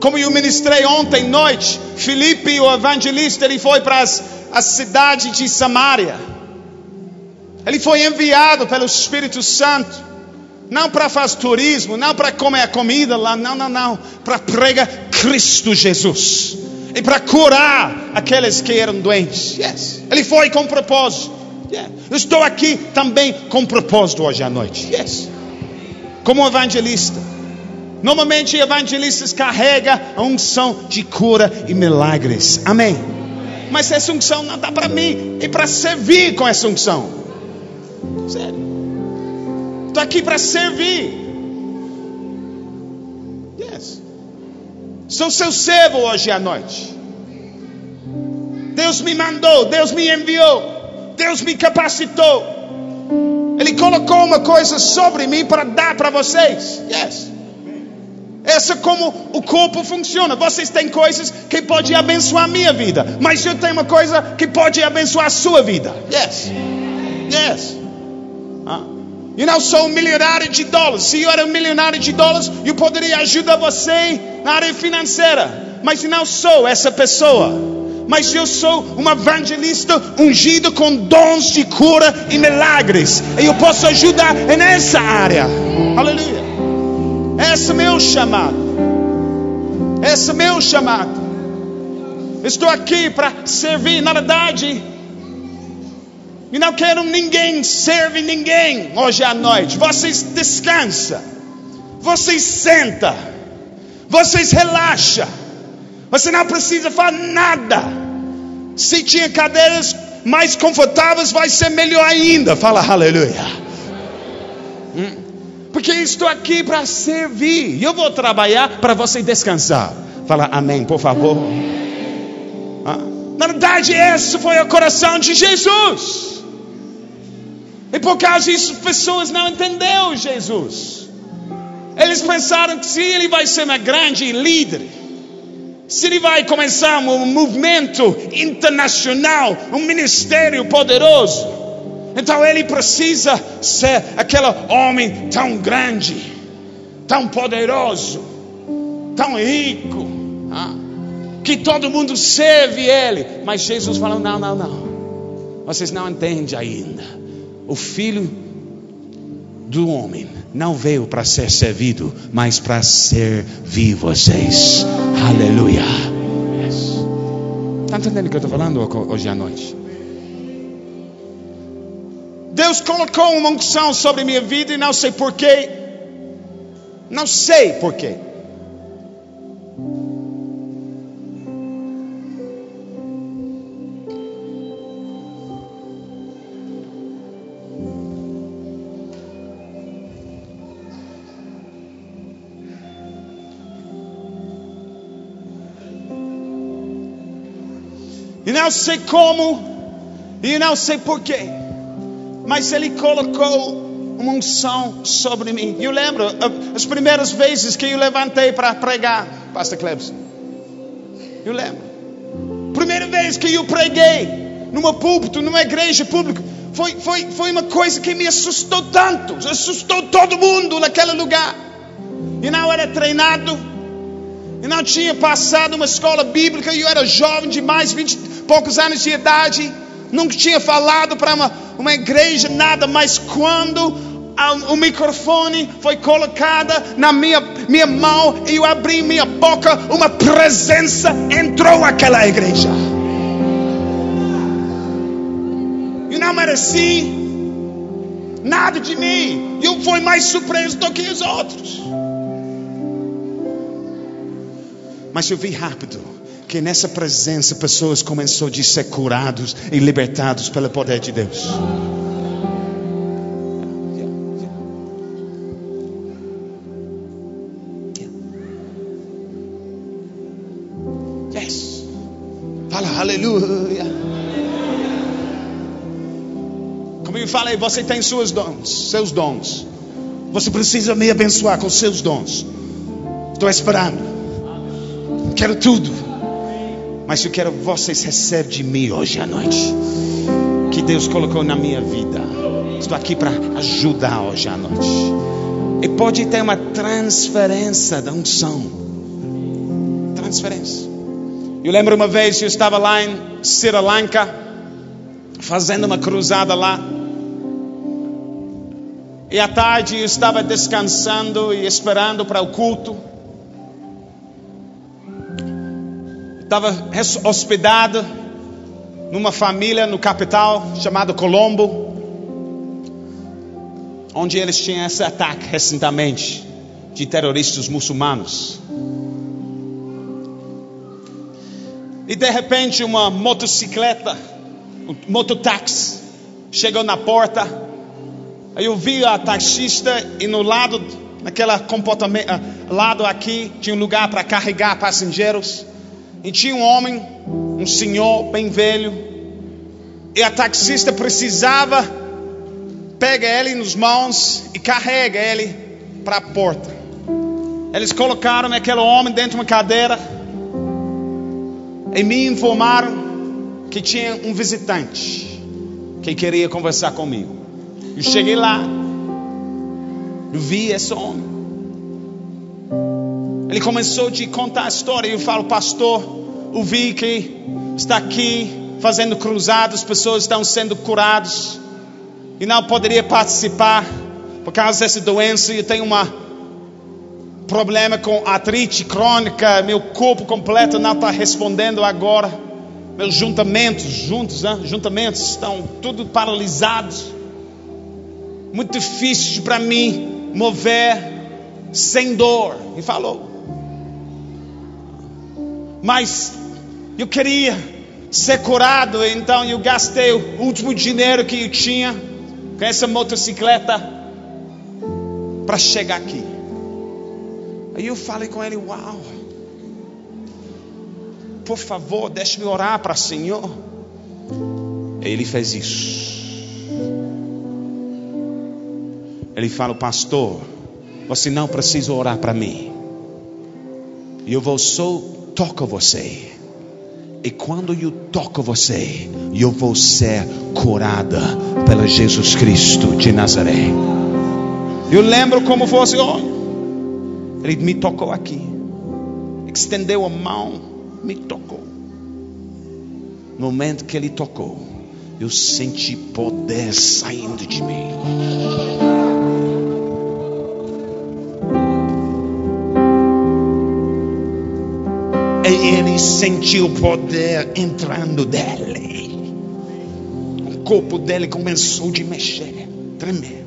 Speaker 2: Como eu ministrei ontem noite, Felipe, o evangelista, ele foi para as, a cidade de Samaria. Ele foi enviado pelo Espírito Santo não para fazer turismo, não para comer a comida lá, não, não, não, para pregar Cristo Jesus e para curar aqueles que eram doentes. Yes. Ele foi com propósito. Yeah. Eu estou aqui também com propósito hoje à noite. Yes. Como evangelista. Normalmente evangelistas carregam a unção de cura e milagres. Amém. Mas essa unção não dá para mim e para servir com essa unção. Sério. Estou aqui para servir. Yes. Sou seu servo hoje à noite. Deus me mandou, Deus me enviou, Deus me capacitou. Ele colocou uma coisa sobre mim para dar para vocês. Yes. Essa é como o corpo funciona. Vocês têm coisas que podem abençoar a minha vida, mas eu tenho uma coisa que pode abençoar a sua vida. Yes. Yes. Ah. Eu não sou um milionário de dólares. Se eu era um milionário de dólares, eu poderia ajudar você na área financeira. Mas não sou essa pessoa. Mas eu sou um evangelista ungido com dons de cura e milagres. E eu posso ajudar nessa área. Aleluia. Esse é meu chamado. Esse é meu chamado. Estou aqui para servir. Na verdade, e não quero ninguém serve ninguém hoje à noite. Vocês descansam. Vocês senta. Vocês relaxa. Você não precisa fazer nada. Se tinha cadeiras mais confortáveis, vai ser melhor ainda. Fala aleluia. Hum. Porque estou aqui para servir. Eu vou trabalhar para você descansar. Fala amém, por favor. Ah. Na verdade, esse foi o coração de Jesus. E por causa disso, pessoas não entenderam Jesus. Eles pensaram que se ele vai ser uma grande líder, se ele vai começar um movimento internacional, um ministério poderoso, então ele precisa ser aquele homem tão grande, tão poderoso, tão rico, ah, que todo mundo serve ele. Mas Jesus falou: não, não, não. Vocês não entendem ainda. o filho do homem não veio para ser servido, mas para servir vocês. Aleluia. Está entendendo o que eu estou falando hoje à noite? Deus colocou uma unção sobre minha vida e não sei porquê. Não sei porquê. E não sei como, e não sei porquê, mas Ele colocou uma unção sobre mim. Eu lembro as primeiras vezes que eu levantei para pregar, Pastor Clebson. Eu lembro. Primeira vez que eu preguei numa púlpito, numa igreja pública, foi, foi, foi uma coisa que me assustou tanto, assustou todo mundo naquele lugar. E não era treinado, e não tinha passado uma escola bíblica, e eu era jovem demais, 20 poucos anos de idade, nunca tinha falado para uma, uma igreja nada, mas quando o microfone foi colocado na minha, minha mão e eu abri minha boca, uma presença entrou naquela igreja. Eu não mereci nada de mim. Eu fui mais surpreso do que os outros. Mas eu vi rápido que nessa presença pessoas começaram a ser curados e libertados pelo poder de Deus. Yes. Fala aleluia. Como eu falei, você tem seus dons, seus dons. Você precisa me abençoar com seus dons. Estou esperando. Quero tudo. Mas eu quero vocês recebem de mim hoje à noite. Que Deus colocou na minha vida. Estou aqui para ajudar hoje à noite. E pode ter uma transferência da unção. Transferência. Eu lembro uma vez eu estava lá em Sri Lanka, fazendo uma cruzada lá. E à tarde eu estava descansando e esperando para o culto. Estava hospedado numa família no capital chamado Colombo, onde eles tinham esse ataque recentemente de terroristas muçulmanos. E de repente uma motocicleta, um mototáxi, chegou na porta. Aí eu vi a taxista e no lado, naquela comportamento, lado aqui, tinha um lugar para carregar passageiros. E tinha um homem, um senhor bem velho, e a taxista precisava pega ele nos mãos e carrega ele para a porta. Eles colocaram aquele homem dentro de uma cadeira e me informaram que tinha um visitante que queria conversar comigo. Eu cheguei lá, eu vi esse homem. Ele começou a contar a história e eu falo, pastor, eu vi que está aqui fazendo cruzadas, pessoas estão sendo curadas e não poderia participar por causa dessa doença. Eu tenho um problema com artrite crônica, meu corpo completo não está respondendo agora. Meus juntamentos, juntos, né? juntamentos estão tudo paralisados. Muito difícil para mim mover sem dor. E falou. Mas eu queria ser curado, então eu gastei o último dinheiro que eu tinha com essa motocicleta para chegar aqui. Aí eu falei com ele: Uau, por favor, deixe-me orar para o Senhor. Ele fez isso. Ele fala: Pastor, você não precisa orar para mim. Eu vou só tocar você. E quando eu toco você, eu vou ser curada pelo Jesus Cristo de Nazaré. Eu lembro como fosse ontem. Ele me tocou aqui. Estendeu a mão, me tocou. No momento que ele tocou, eu senti poder saindo de mim. Ele sentiu o poder entrando dele. O corpo dele começou a mexer, tremer.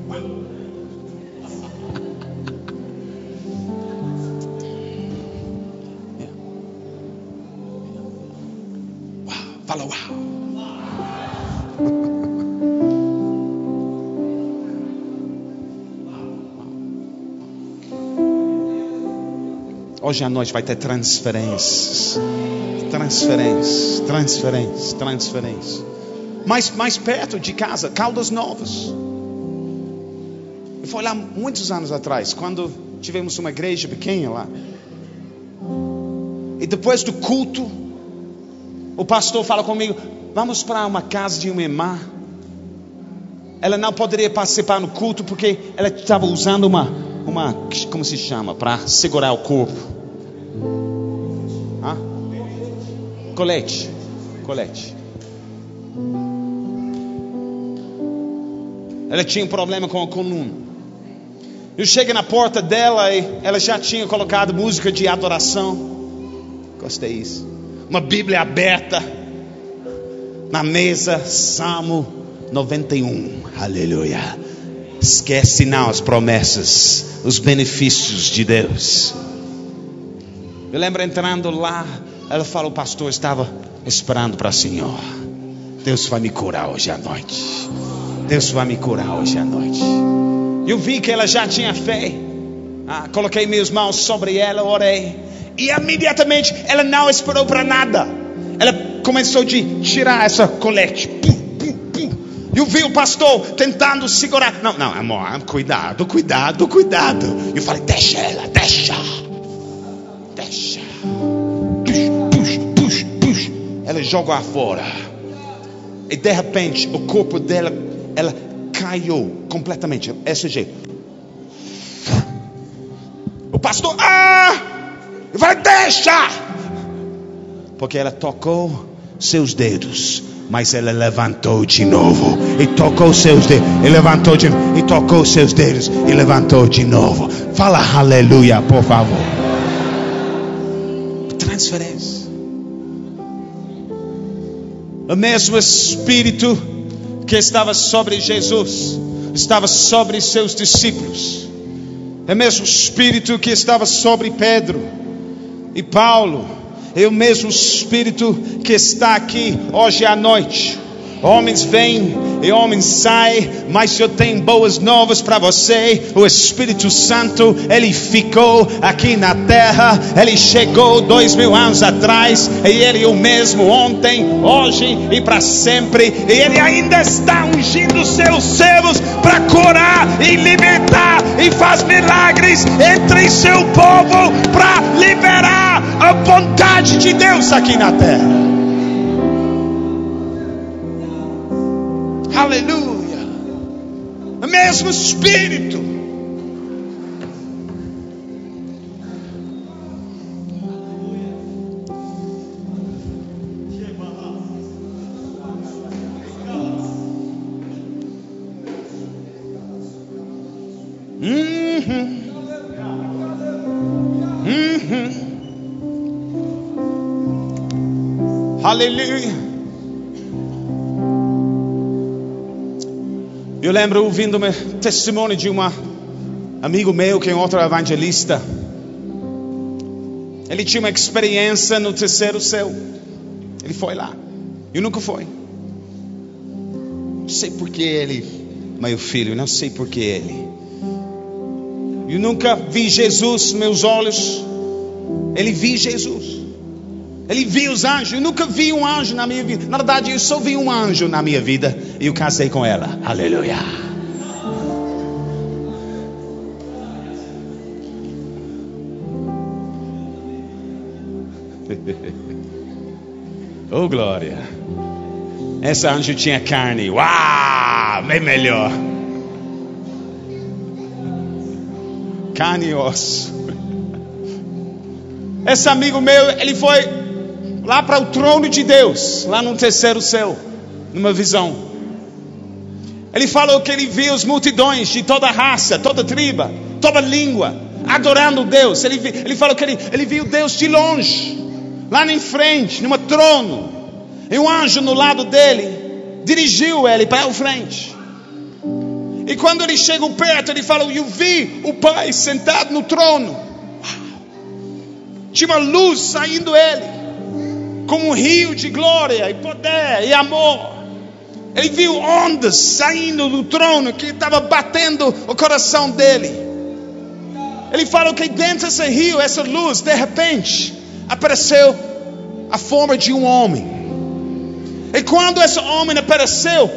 Speaker 2: Hoje à noite vai ter transferências. Transferências, transferências, transferências. Mais, mais perto de casa, Caldas Novas. Eu fui lá muitos anos atrás, quando tivemos uma igreja pequena lá. E depois do culto, o pastor fala comigo: vamos para uma casa de uma irmã. Ela não poderia participar no culto porque ela estava usando uma, uma como se chama, para segurar o corpo. Colete, colete. Ela tinha um problema com a coluna. Eu cheguei na porta dela e ela já tinha colocado música de adoração. Gostei disso. Uma Bíblia aberta na mesa, Salmo 91. Aleluia. Esquece não as promessas, os benefícios de Deus. Eu lembro entrando lá, ela falou: o pastor estava esperando para o Senhor. Deus vai me curar hoje à noite. Deus vai me curar hoje à noite. Eu vi que ela já tinha fé. Ah, coloquei minhas mãos sobre ela, orei. E imediatamente ela não esperou para nada. Ela começou a tirar essa colete. Eu vi o pastor tentando segurar. Não, não, amor, cuidado, cuidado, cuidado. Eu falei, deixa ela, deixa. Deixa. Ela jogou fora. E de repente o corpo dela, ela caiu completamente. Esse jeito. O pastor, ah! Vai deixar! Porque ela tocou seus dedos mas ela levantou de novo e tocou seus dedos e levantou de novo e tocou seus dedos e levantou de novo. Fala aleluia, por favor. Transferência. O mesmo Espírito que estava sobre Jesus estava sobre seus discípulos. É o mesmo Espírito que estava sobre Pedro e Paulo é o mesmo Espírito que está aqui hoje à noite. Homens vêm e homens saem, mas eu tenho boas novas para você. O Espírito Santo, ele ficou aqui na terra, ele chegou dois mil anos atrás, e ele é o mesmo ontem, hoje e para sempre, e ele ainda está ungindo seus servos para curar e libertar e faz milagres entre seu povo para liberar a vontade de Deus aqui na terra. Aleluia. O mesmo Espírito. Uhum. Uhum. Aleluia. Eu lembro ouvindo um testemunho de um amigo meu que é outro evangelista. Ele tinha uma experiência no terceiro céu. Ele foi lá. Eu nunca fui. Não sei por que ele, meu filho, não sei por que ele. Eu nunca vi Jesus, meus olhos. Ele viu Jesus. Ele viu os anjos. Eu nunca vi um anjo na minha vida. Na verdade, eu só vi um anjo na minha vida. E eu casei com ela. Aleluia. oh, glória. Essa anjo tinha carne. Uau! Bem melhor. Carne e osso. Esse amigo meu, ele foi lá para o trono de Deus, lá no terceiro céu. numa visão. Ele falou que ele viu as multidões de toda raça, toda tribo, toda língua, adorando Deus. Ele, ele falou que ele, ele viu Deus de longe, lá em frente, num trono. E um anjo no lado dele dirigiu ele para o frente. E quando ele chegou perto, ele falou: Eu vi o Pai sentado no trono. Tinha uma luz saindo dele, como um rio de glória e poder e amor. Ele viu ondas saindo do trono que estava batendo o coração dele. Ele falou que dentro desse rio, essa luz, de repente, apareceu a forma de um homem. E quando esse homem apareceu,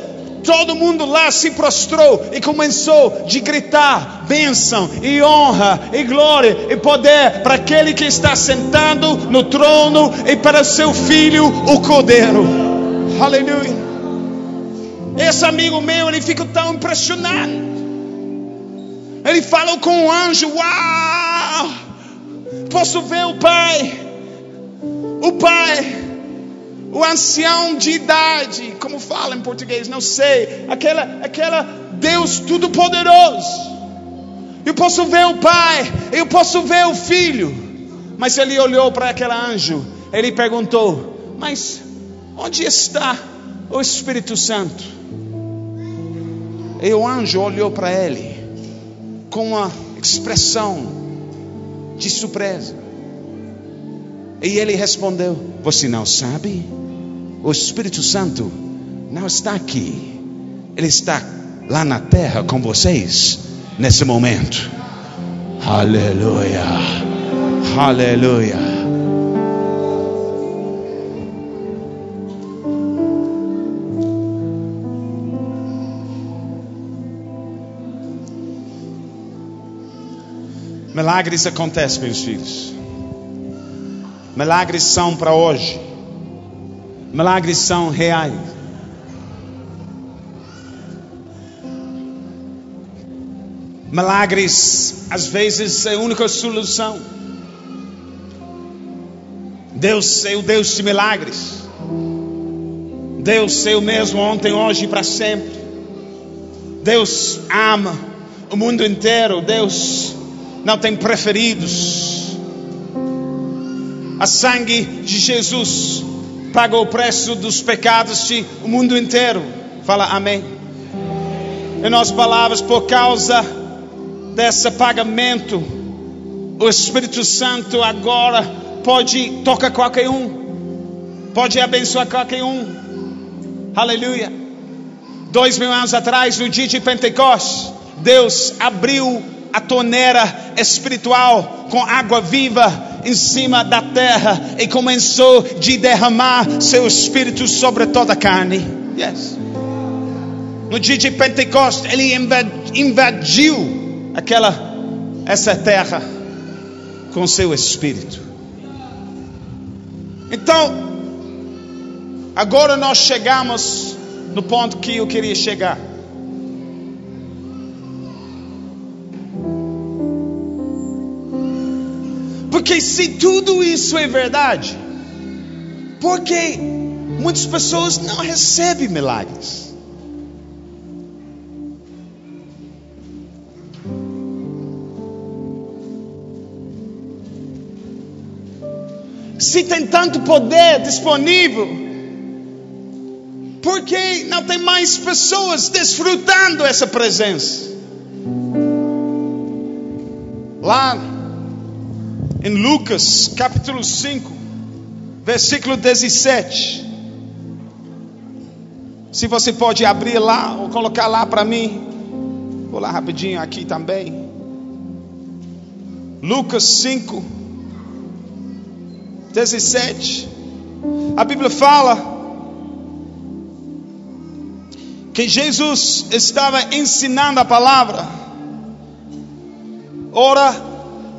Speaker 2: Todo mundo lá se prostrou e começou a gritar bênção e honra e glória e poder para aquele que está sentado no trono e para seu filho, o Cordeiro. Aleluia. Esse amigo meu, ele fica tão impressionado. Ele falou com o anjo: Uau! Posso ver o Pai. O Pai o ancião de idade, como fala em português, não sei, aquela, aquela Deus Todo-Poderoso. Eu posso ver o Pai, eu posso ver o Filho. Mas ele olhou para aquele anjo, ele perguntou: Mas onde está o Espírito Santo? E o anjo olhou para ele com uma expressão de surpresa. E ele respondeu: Você não sabe? O Espírito Santo não está aqui, ele está lá na terra com vocês nesse momento. Aleluia, aleluia. Milagres acontecem, meus filhos. Milagres são para hoje. Milagres são reais. Milagres, às vezes, é a única solução. Deus é o Deus de milagres. Deus é o mesmo ontem, hoje e para sempre. Deus ama o mundo inteiro. Deus não tem preferidos. A sangue de Jesus pagou o preço dos pecados de o mundo inteiro. Fala amém. Em nossas palavras, por causa desse pagamento, o Espírito Santo agora pode tocar qualquer um, pode abençoar qualquer um. Aleluia. Dois mil anos atrás, no dia de Pentecostes, Deus abriu a torneira espiritual com água viva em cima da terra e começou a derramar seu espírito sobre toda a carne. Yes. No dia de Pentecostes, ele invadiu aquela essa terra com seu espírito. Então, agora nós chegamos no ponto que eu queria chegar. Porque se tudo isso é verdade, por que muitas pessoas não recebem milagres? Se tem tanto poder disponível, por que não tem mais pessoas desfrutando essa presença? Lá em Lucas capítulo 5, versículo 17. Se você pode abrir lá ou colocar lá para mim. Vou lá rapidinho aqui também. Lucas 5, 17. A Bíblia fala que Jesus estava ensinando a palavra. Ora,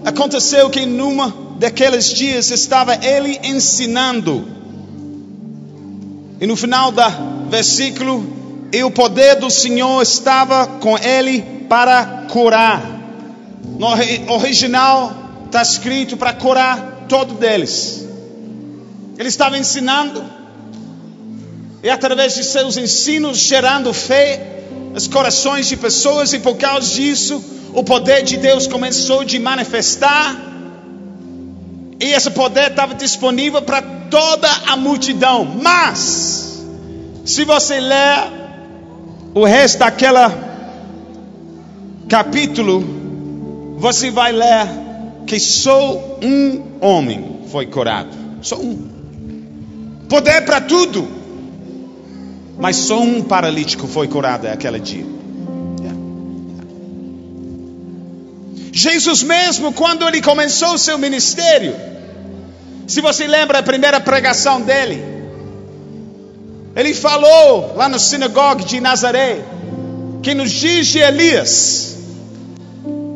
Speaker 2: Aconteceu que numa daqueles dias estava ele ensinando. E no final do versículo, e o poder do Senhor estava com ele para curar. No original está escrito para curar todos deles. Ele estava ensinando. e através de seus ensinos gerando fé nos corações de pessoas e por causa disso o poder de Deus começou a de manifestar e esse poder estava disponível para toda a multidão. Mas se você ler o resto daquela capítulo, você vai ler que só um homem foi curado. Só um. Poder para tudo. Mas só um paralítico foi curado aquele dia. Jesus mesmo, quando ele começou o seu ministério, se você lembra a primeira pregação dele, ele falou lá no sinagoga de Nazaré que nos dias de Elias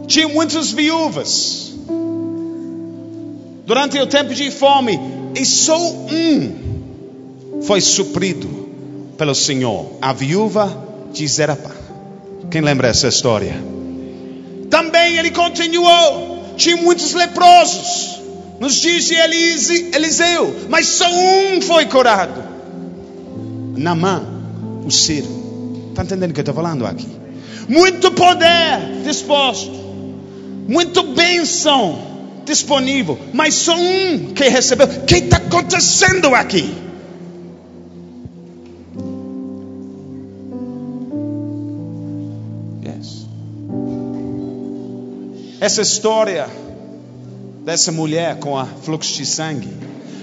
Speaker 2: tinha muitas viúvas. Durante o tempo de fome e só um foi suprido pelo Senhor, a viúva de Zerapá. Quem lembra essa história? Também ele continuou, tinha muitos leprosos nos dias de Eliseu, mas só um foi curado. Namã, o Ciro. Está entendendo o que eu estou falando aqui? Muito poder disposto, muito bênção disponível, mas só um que recebeu. O que está acontecendo aqui? Essa história dessa mulher com a fluxo de sangue,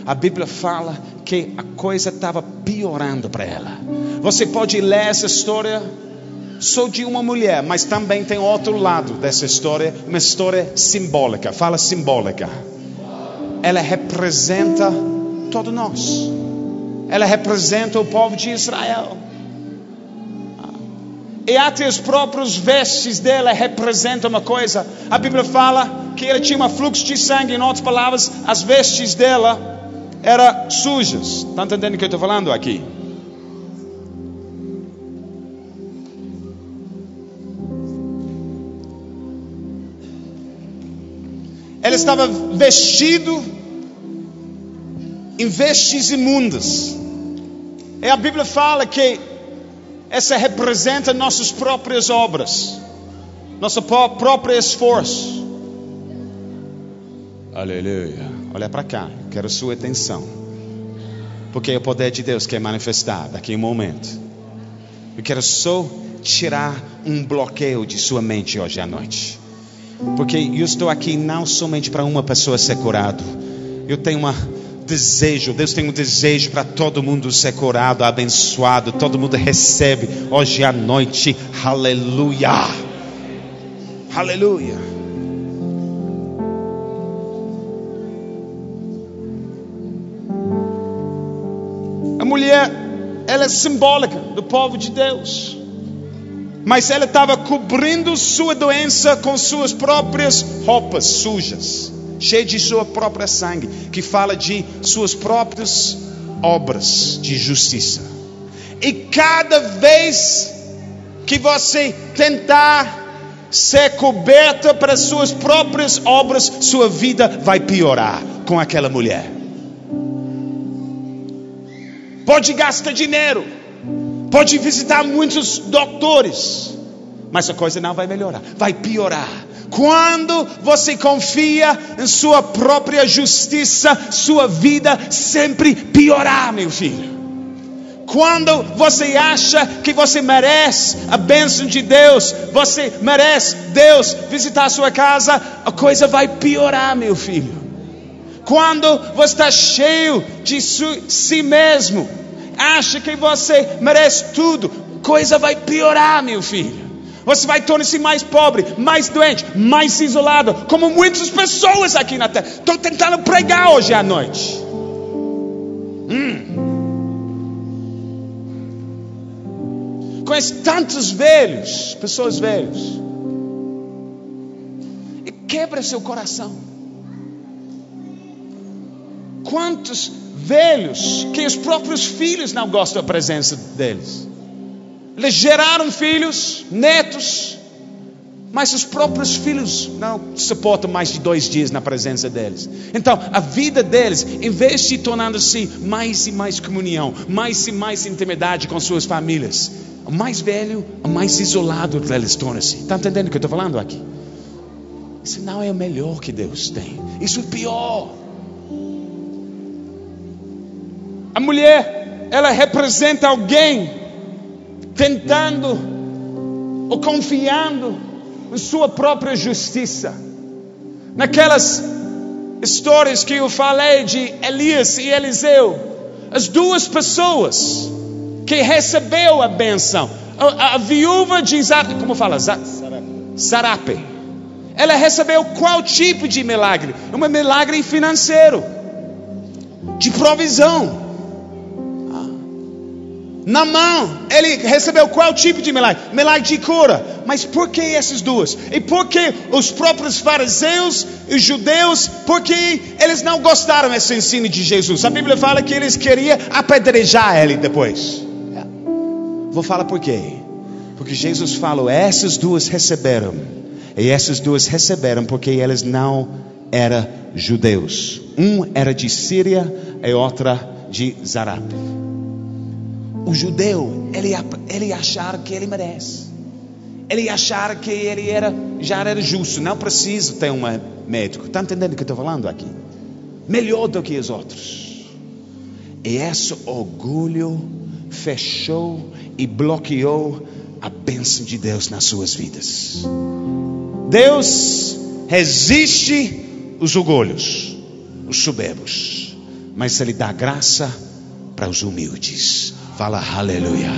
Speaker 2: a Bíblia fala que a coisa estava piorando para ela. Você pode ler essa história só de uma mulher, mas também tem outro lado dessa história, uma história simbólica. Fala simbólica. Ela representa todos nós. Ela representa o povo de Israel. E até os próprios vestes dela representam uma coisa. A Bíblia fala que ela tinha um fluxo de sangue. Em outras palavras, as vestes dela eram sujas. Está entendendo o que eu estou falando aqui? Ela estava vestido em vestes imundas. E a Bíblia fala que essa representa nossas próprias obras, nosso próprio esforço. Aleluia. Olha para cá, quero sua atenção. Porque o poder de Deus que é manifestado aqui em um momento. Eu quero só tirar um bloqueio de sua mente hoje à noite. Porque eu estou aqui não somente para uma pessoa ser curado. Eu tenho uma desejo, Deus tem um desejo para todo mundo ser curado, abençoado, todo mundo recebe hoje à noite, aleluia, aleluia. A mulher, ela é simbólica do povo de Deus, mas ela estava cobrindo sua doença com suas próprias roupas sujas cheio de sua própria sangue, que fala de suas próprias obras de justiça. E cada vez que você tentar ser coberta para suas próprias obras, sua vida vai piorar com aquela mulher. Pode gastar dinheiro, pode visitar muitos doutores, mas a coisa não vai melhorar, vai piorar. Quando você confia em sua própria justiça, sua vida sempre piorará, meu filho. Quando você acha que você merece a bênção de Deus, você merece Deus visitar a sua casa, a coisa vai piorar, meu filho. Quando você está cheio de si mesmo, acha que você merece tudo, coisa vai piorar, meu filho. Você vai tornar-se mais pobre, mais doente, mais isolado, como muitas pessoas aqui na terra. Estou tentando pregar hoje à noite. Hum. Conheço tantos velhos, pessoas velhas. E quebra seu coração. Quantos velhos que os próprios filhos não gostam da presença deles. Eles geraram filhos, netos, Mas os próprios filhos não suportam mais de dois dias na presença deles. Então, a vida deles, em vez de tornando-se mais e mais comunhão, mais e mais intimidade com suas famílias, o mais velho, o mais isolado eles tornam-se. Está entendendo o que eu estou falando aqui? Isso não é o melhor que Deus tem. Isso é pior. A mulher, ela representa alguém tentando ou confiando em sua própria justiça. Naquelas histórias que eu falei de Elias e Eliseu, as duas pessoas que recebeu a benção, a, a viúva de Zarape, como fala? Sarape. Ela recebeu qual tipo de milagre? Um milagre financeiro, de provisão. Na mão, ele recebeu qual tipo de milagre? Milagre de cura. Mas por que essas duas? E por que os próprios fariseus e judeus, porque eles não gostaram desse ensino de Jesus? A Bíblia fala que eles queriam apedrejar ele depois. Vou falar por quê. Porque Jesus falou: essas duas receberam. E essas duas receberam porque eles não eram judeus. Um era de Síria e outra de Zarape. O judeu, ele, ele achava que ele merece. Ele achava que ele era, já era justo. Não precisa ter um médico. Está entendendo o que estou falando aqui? Melhor do que os outros. E esse orgulho fechou e bloqueou a bênção de Deus nas suas vidas. Deus resiste os orgulhos, os soberbos, mas Ele dá graça para os humildes. Fala aleluia.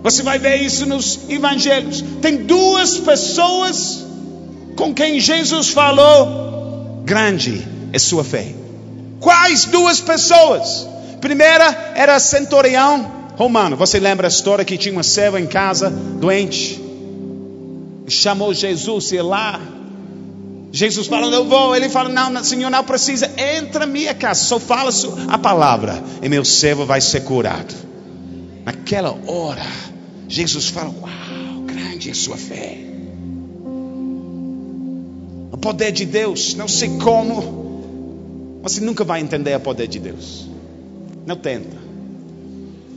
Speaker 2: Você vai ver isso nos evangelhos. Tem duas pessoas com quem Jesus falou: grande é sua fé. Quais duas pessoas? Primeira era centurião romano. Você lembra a história que tinha uma serva em casa, doente? Chamou Jesus e lá. Jesus fala, eu vou. Ele fala, não, senhor, não precisa. Entra na minha casa, só fala a palavra e meu servo vai ser curado. Naquela hora, Jesus fala, uau, grande é sua fé. O poder de Deus, não sei como, você nunca vai entender o poder de Deus. Não tenta.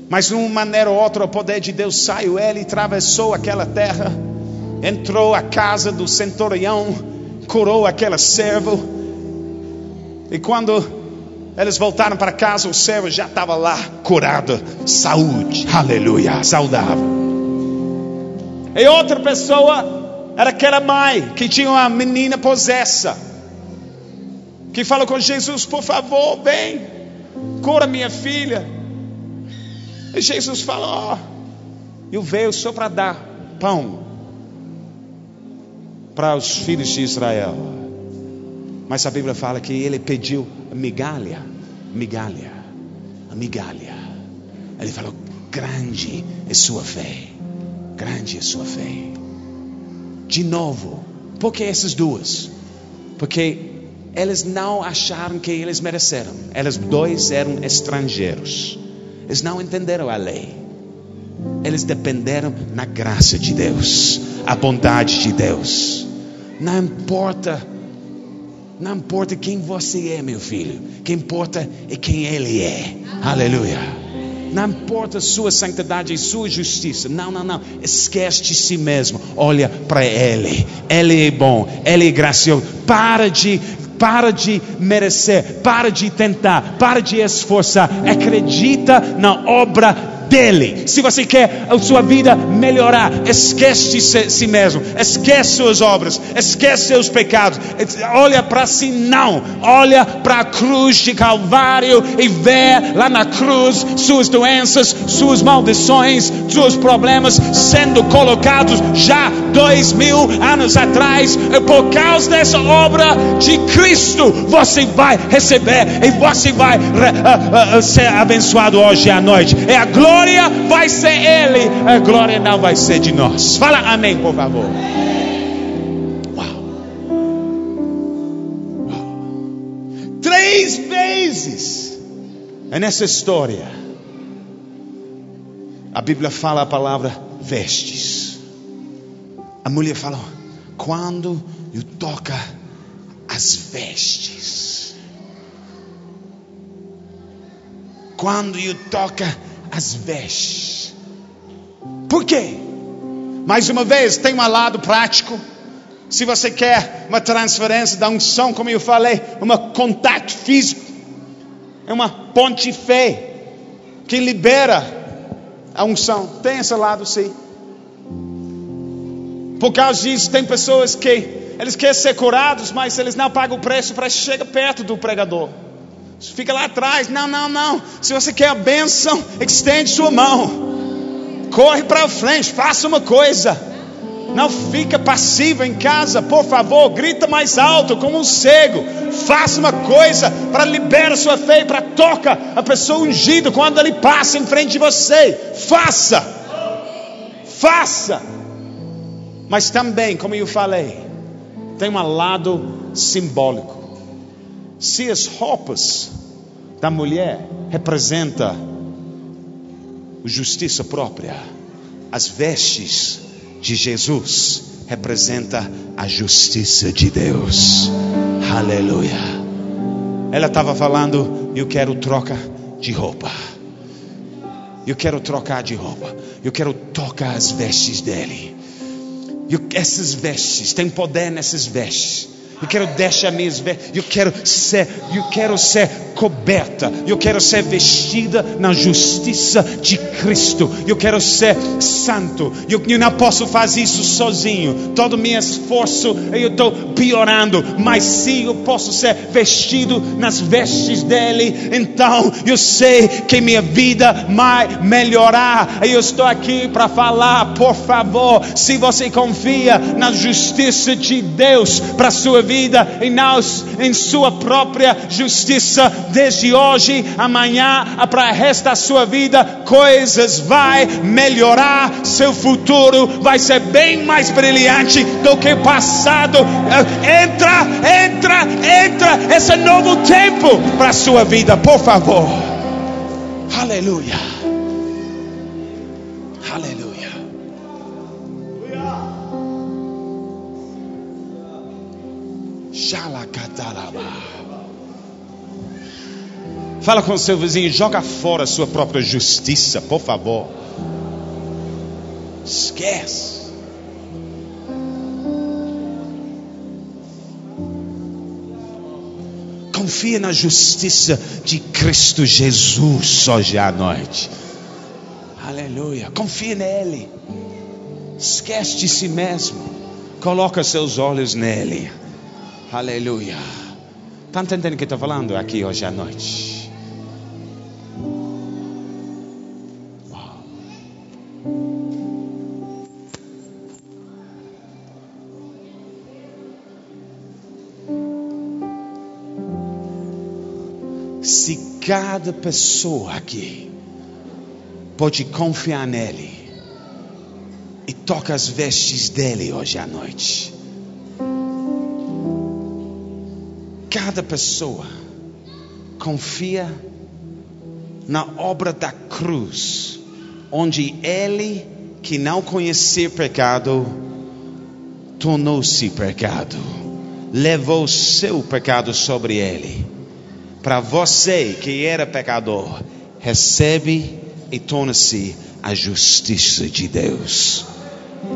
Speaker 2: Mas de uma maneira ou outra o poder de Deus saiu. Ele atravessou aquela terra, entrou à casa do centurião, curou aquela servo. E quando eles voltaram para casa, o servo já estava lá curado, saúde, aleluia, saudável. E outra pessoa era aquela mãe que tinha uma menina possessa, que falou com Jesus: Por favor, vem cura minha filha. E Jesus falou: Eu veio só para dar pão para os filhos de Israel. Mas a Bíblia fala que ele pediu migalha, migalha, migalha. Ele falou: Grande é sua fé, grande é sua fé. De novo, por que essas duas? Porque eles não acharam que eles mereceram. Eles dois eram estrangeiros. Eles não entenderam a lei. Eles dependeram na graça de Deus, a bondade de Deus. Não importa, não importa quem você é, meu filho. Quem importa é quem Ele é. Aleluia. Não importa sua santidade e sua justiça. Não, não, não. Esquece de si mesmo. Olha para Ele. Ele é bom. Ele é gracioso. Para de para de merecer, para de tentar, para de esforçar. Acredita na obra dele. Se você quer a sua vida melhorar, esquece si mesmo, esquece suas obras, esquece seus pecados. Olha para si, não. Olha para a cruz de Calvário e vê lá na cruz suas doenças, suas maldições, seus problemas sendo colocados já dois mil anos atrás. Por causa dessa obra de Cristo, você vai receber e você vai uh, uh, uh, ser abençoado hoje à noite. É a glória glória vai ser Ele, a glória não vai ser de nós. Fala amém, por favor. Uau. Uau. Três vezes é nessa história. A Bíblia fala a palavra vestes. A mulher falou: quando eu toca as vestes. Quando eu toca as vestes. Por quê? Mais uma vez, tem um lado prático. Se você quer uma transferência da unção, como eu falei, um contato físico, é uma ponte fé que libera a unção. Tem esse lado, sim. Por causa disso, tem pessoas que eles querem ser curados, mas eles não pagam o preço para chegar perto do pregador. Fica lá atrás. Não, não, não. Se você quer a bênção, estende sua mão. Corre para frente, faça uma coisa. Não fica passivo em casa, por favor, grita mais alto como um cego. Faça uma coisa para liberar sua fé, para toca a pessoa ungida quando ele passa em frente de você. Faça. Faça. Mas também, como eu falei, tem um lado simbólico. Se as roupas da mulher representam justiça própria, as vestes de Jesus representa a justiça de Deus. Aleluia. Ela estava falando, eu quero troca de roupa. Eu quero trocar de roupa. Eu quero tocar as vestes dele. Eu, essas vestes, tem poder nessas vestes. Eu quero deixar minhas vestes. Eu quero ser, eu quero ser coberta. Eu quero ser vestida na justiça de Cristo. Eu quero ser santo. Eu, eu não posso fazer isso sozinho. Todo meu esforço eu estou piorando. Mas sim, eu posso ser vestido nas vestes dele. Então eu sei que minha vida vai melhorar. Eu estou aqui para falar, por favor, se você confia na justiça de Deus para sua vida e não em sua própria justiça desde hoje, amanhã, para o resto da sua vida, coisas vai melhorar, seu futuro vai ser bem mais brilhante do que passado. Entra, entra, entra esse novo tempo para a sua vida, por favor. Aleluia. Fala com o seu vizinho, joga fora a sua própria justiça, por favor. Esquece. Confia na justiça de Cristo Jesus hoje à noite. Aleluia. Confia nele. Esquece de si mesmo. Coloca seus olhos nele. Aleluia. Está entendendo o que estou falando aqui hoje à noite? Se cada pessoa aqui pode confiar nele e toca as vestes dele hoje à noite. Cada pessoa confia na obra da cruz, onde ele que não conhecia pecado tornou-se pecado, levou seu pecado sobre ele para você que era pecador, recebe e torna-se a justiça de Deus.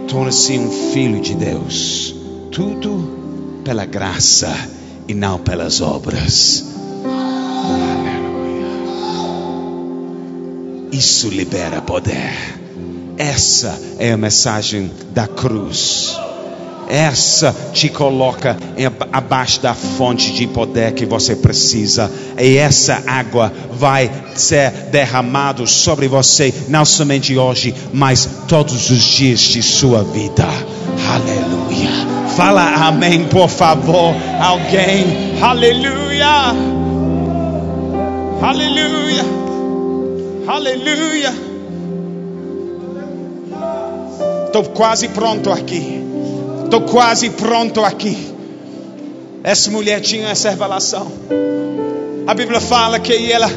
Speaker 2: Torna-se um filho de Deus. Tudo pela graça e não pelas obras. Aleluia. Isso libera poder. Essa é a mensagem da cruz. Essa te coloca abaixo da fonte de poder que você precisa. E essa água vai ser derramada sobre você, não somente hoje, mas todos os dias de sua vida. Aleluia. Fala amém, por favor. Alguém. Aleluia. Aleluia. Aleluia. Estou quase pronto aqui. Estou quase pronto aqui. Essa mulher tinha essa revelação. A Bíblia fala que ela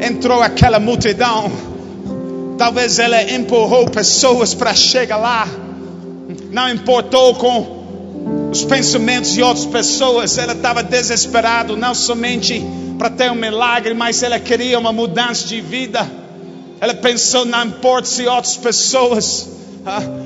Speaker 2: entrou aquela multidão Talvez ela empurrou pessoas para chegar lá. Não importou com os pensamentos de outras pessoas. Ela estava desesperada, não somente para ter um milagre, mas ela queria uma mudança de vida. Ela pensou: não importa se outras pessoas. Ah,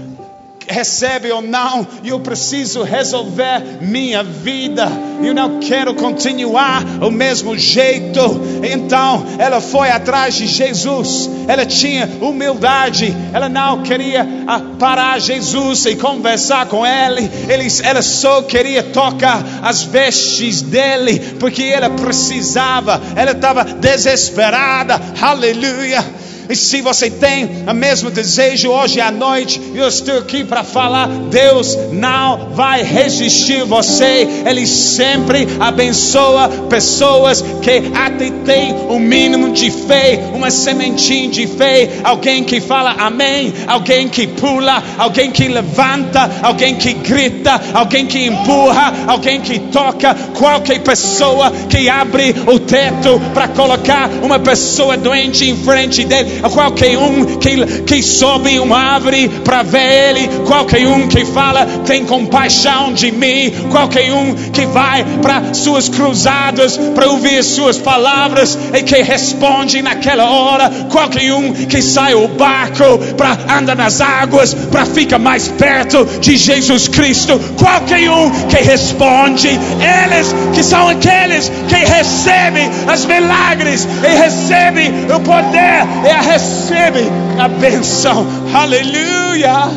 Speaker 2: recebe ou não, eu preciso resolver minha vida. Eu não quero continuar o mesmo jeito. Então ela foi atrás de Jesus. Ela tinha humildade. Ela não queria ah, parar Jesus e conversar com ele. ele. Ela só queria tocar as vestes dele, porque ela precisava. Ela estava desesperada. Aleluia. E se você tem o mesmo desejo hoje à noite, eu estou aqui para falar: Deus não vai resistir você. Ele sempre abençoa pessoas que até têm o um mínimo de fé, uma sementinha de fé. Alguém que fala amém, alguém que pula, alguém que levanta, alguém que grita, alguém que empurra, alguém que toca. Qualquer pessoa que abre o teto para colocar uma pessoa doente em frente dele qualquer um que, que sobe uma árvore para ver Ele, qualquer um que fala tem compaixão de mim, qualquer um que vai para suas cruzadas para ouvir suas palavras e que responde naquela hora, qualquer um que sai o barco para andar nas águas, para ficar mais perto de Jesus Cristo, qualquer um que responde, eles que são aqueles que recebem os milagres e recebem o poder e a recebe a benção. Aleluia.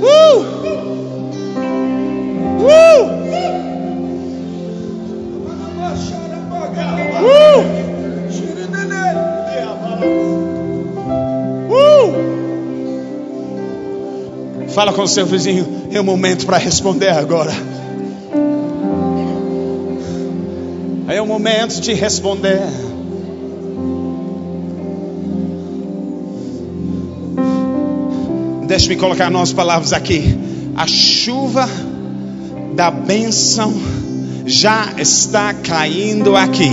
Speaker 2: Uh! Uh! Uh! Uh! Fala com o seu vizinho, é o momento para responder agora. É o momento de responder. Deixe-me colocar nossas palavras aqui. A chuva da bênção já está caindo aqui.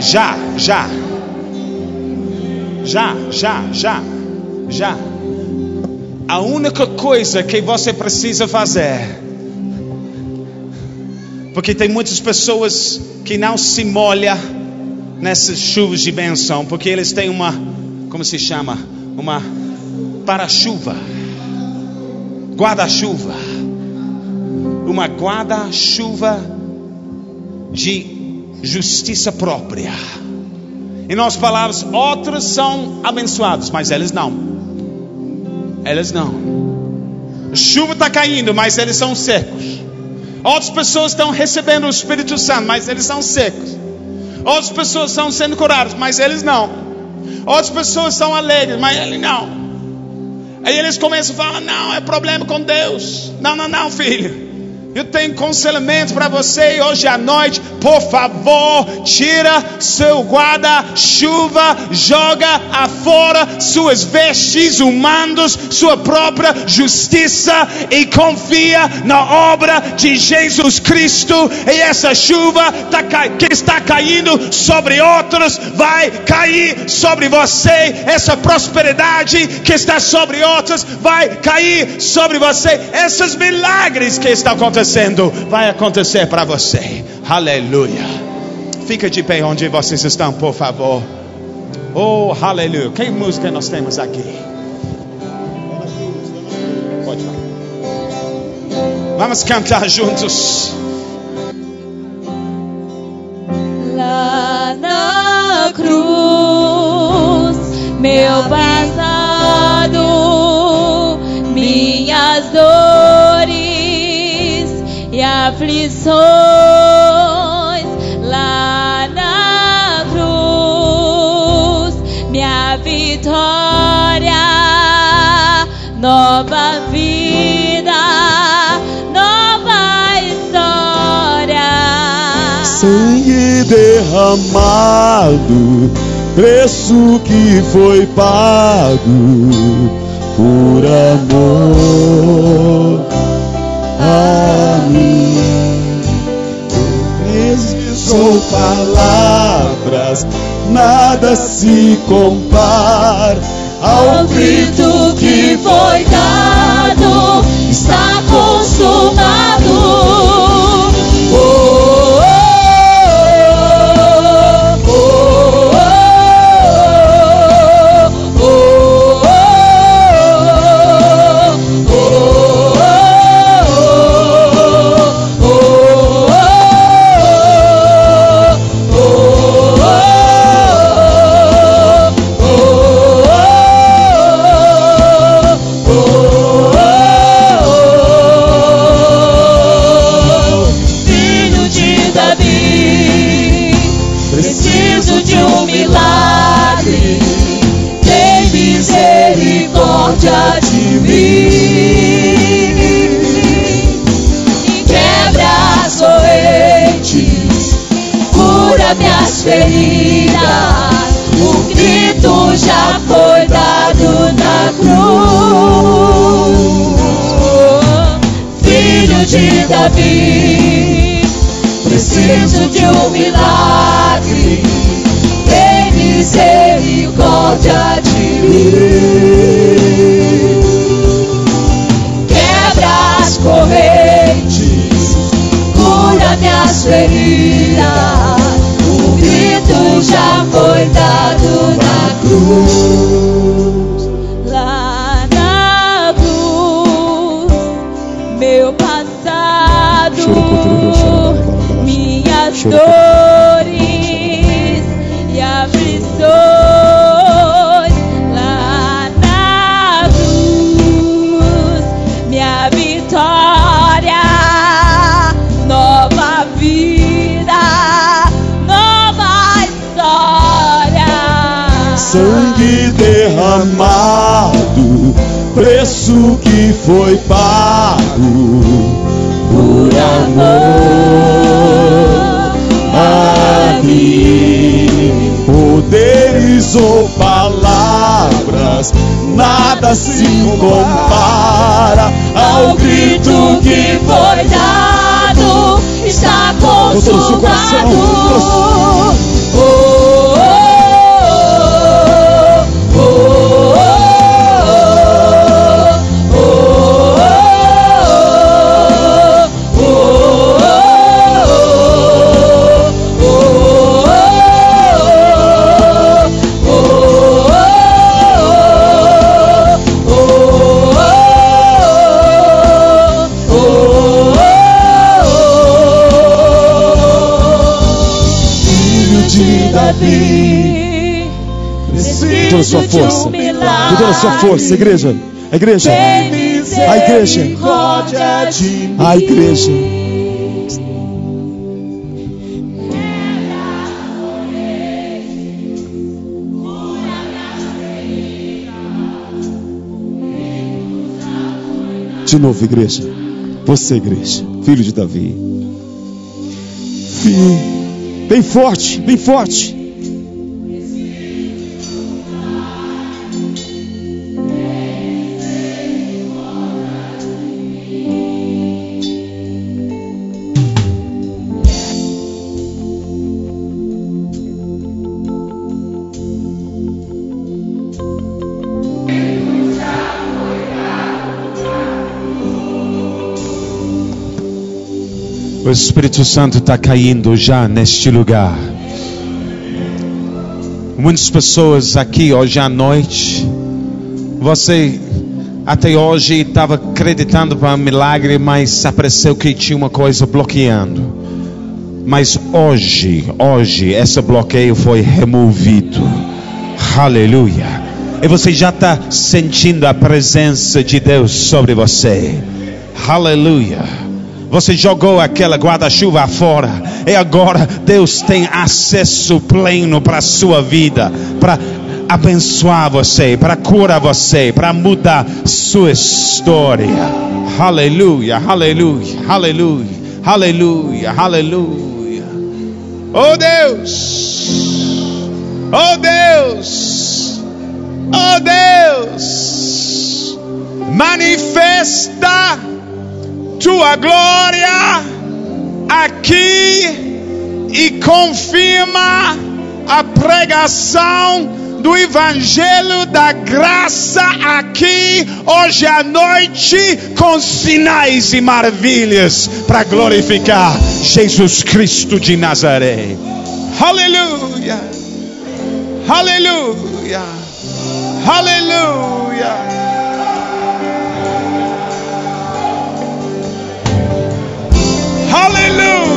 Speaker 2: Já, já. Já, já, já, já. A única coisa que você precisa fazer, porque tem muitas pessoas que não se molham nessas chuvas de bênção, porque eles têm uma, como se chama? Uma para-chuva, guarda-chuva, uma guarda-chuva de justiça própria. Em nossas palavras, outros são abençoados, mas eles não. Eles não. A chuva está caindo, mas eles são secos. Outras pessoas estão recebendo o Espírito Santo, mas eles são secos. Outras pessoas estão sendo curadas, mas eles não. Outras pessoas são alegres, mas eles não. Aí eles começam a falar: não, é problema com Deus. Não, não, não, filho. Eu tenho conselhamento para você hoje à noite. Por favor, tira seu guarda-chuva, joga afora suas vestes humanos, sua própria justiça e confia na obra de Jesus Cristo. E essa chuva tá, que está caindo sobre outros vai cair sobre você. Essa prosperidade que está sobre outros vai cair sobre você. Esses milagres que estão acontecendo acontecendo, vai acontecer para você. Aleluia. Fica de pé onde vocês estão, por favor. Oh, aleluia. Que música nós temos aqui? Pode falar. Vamos cantar juntos.
Speaker 4: Lá na cruz, meu aflições lá na cruz, minha vitória, nova vida, nova história.
Speaker 1: Sangue derramado, preço que foi pago por amor a mim. Poderes ou palavras, nada se compara
Speaker 3: Ao grito que foi dado, está consumado. Feridas. O grito já foi dado na cruz. Filho de Davi, preciso de um milagre. Tem misericórdia de mim. Quebra as correntes, cura minhas feridas. Já foi dado na cruz. Lá na cruz, meu passado, minhas dores
Speaker 1: sangue derramado, preço que foi pago por amor a mim. Poderes ou palavras, nada se compara
Speaker 3: ao grito que foi dado, está consumado.
Speaker 1: Toda a sua força. Com toda a sua força, igreja. A igreja. A igreja. A igreja. De novo, igreja. Você, igreja. Filho de Davi. Filho. Bem forte, bem forte.
Speaker 2: O Espírito Santo está caindo já neste lugar. Muitas pessoas aqui hoje à noite, você até hoje estava acreditando para um milagre, mas apareceu que tinha uma coisa bloqueando. Mas hoje, hoje, esse bloqueio foi removido. Aleluia. E você já está sentindo a presença de Deus sobre você. Aleluia. Você jogou aquela guarda-chuva fora. E agora Deus tem acesso pleno para a sua vida. Para abençoar você. Para curar você. Para mudar sua história. Aleluia, aleluia, aleluia, aleluia, aleluia. Oh Deus! Oh Deus! Oh Deus! Manifesta tua glória aqui e confirma a pregação do Evangelho da Graça aqui hoje à noite com sinais e maravilhas para glorificar Jesus Cristo de Nazaré. Aleluia! Aleluia! Aleluia!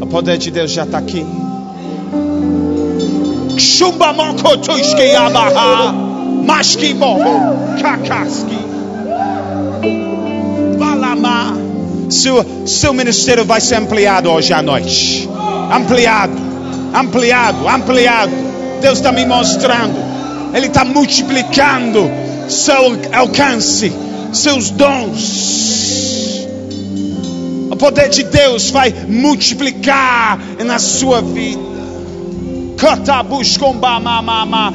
Speaker 2: O poder de Deus já está aqui. Shumba mokotushki abaha. Mashki boho. Kakaski. Balama. Seu, seu ministério vai ser ampliado hoje à noite. Ampliado. Ampliado. Ampliado. Deus está me mostrando. Ele está multiplicando seu alcance. Seus dons. Poder de Deus vai multiplicar na sua vida.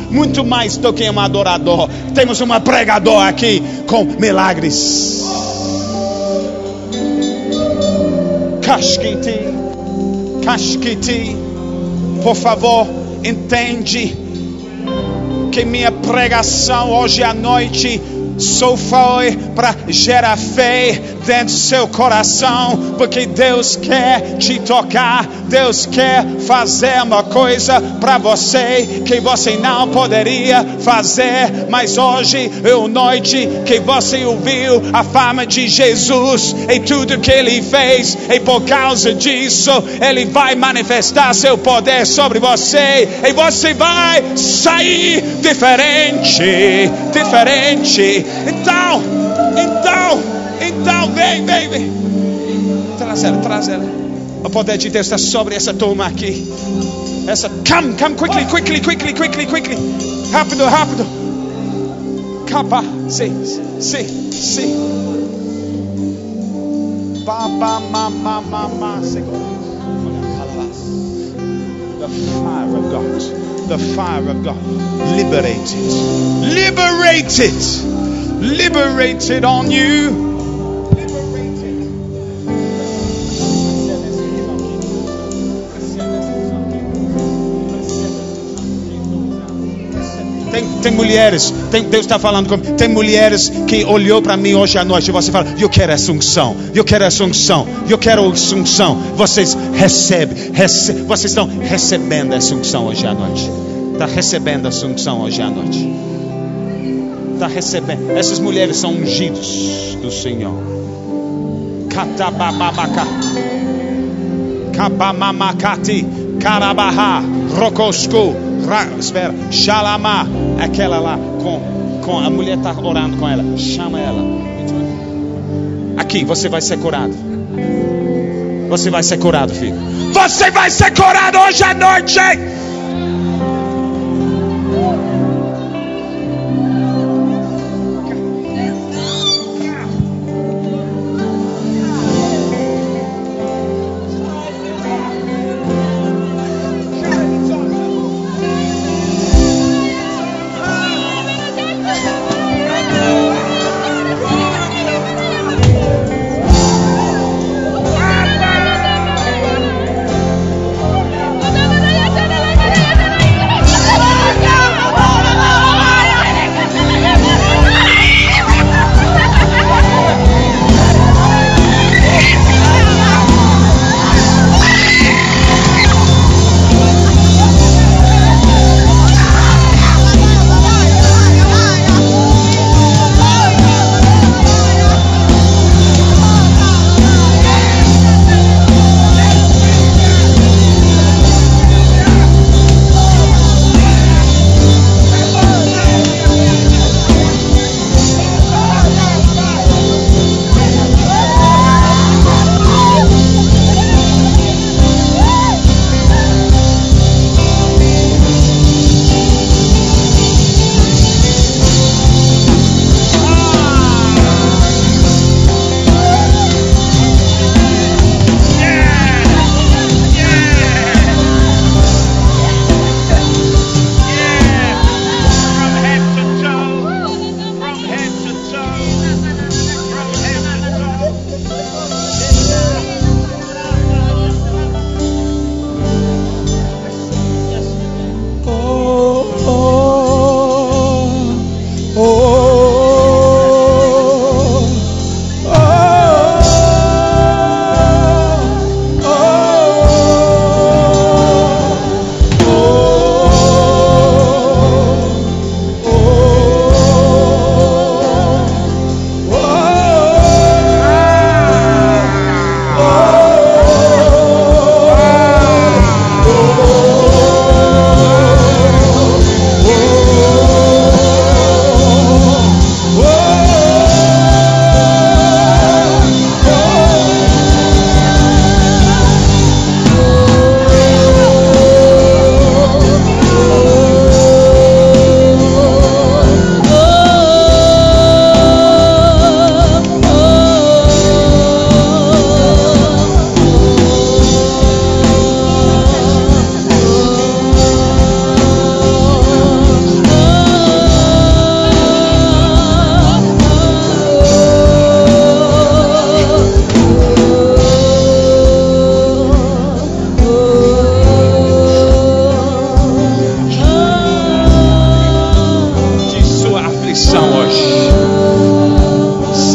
Speaker 2: Muito mais do que um adorador. Temos um pregador aqui com milagres. Kashkiti. Kashkiti. Por favor, entende que minha pregação hoje à noite só foi para gerar fé dentro do seu coração, porque Deus quer te tocar, Deus quer fazer uma coisa para você que você não poderia fazer, mas hoje é a noite que você ouviu a fama de Jesus e tudo que ele fez, e por causa disso, ele vai manifestar seu poder sobre você, e você vai sair diferente, diferente. Então, então, então, vem, vem, vem. Traz ela, traz ela. O poder de Deus está sobre essa turma aqui. Essa, come, come quickly, quickly, quickly, quickly, quickly. Rápido, rápido. Capa, sim, sim, sim. Baba, mama, mama, The fire of God, the fire of God, liberated, liberated, liberated on you. Tem, mulheres, tem, Deus está falando comigo. Tem mulheres que olhou para mim hoje à noite e você fala: Eu quero essa unção, eu quero essa unção, eu quero essa unção. Vocês recebem, rece, vocês estão recebendo essa unção hoje à noite. Está recebendo essa unção hoje à noite. Está recebendo. Essas mulheres são ungidos do Senhor. Katabababaka. Kabamamakati. Karabaha. Rokosku. Ra, espera. Shalama. Aquela lá com, com a mulher está orando com ela. Chama ela. Aqui você vai ser curado. Você vai ser curado, filho. Você vai ser curado hoje à noite.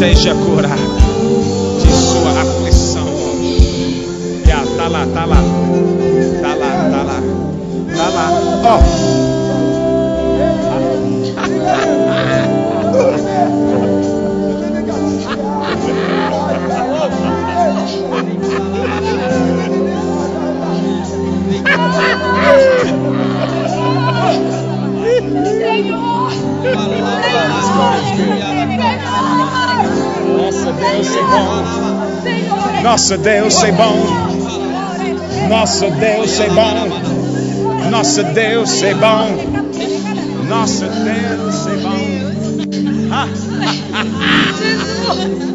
Speaker 4: Seja curada de sua aflição hoje. Já, tá lá, tá lá. Tá lá, tá lá. Tá lá. Ó. Nossa Deus é bom. Nossa Deus é bom. Nossa Deus é bom. Nossa Deus é bom. Nossa Deus é bom.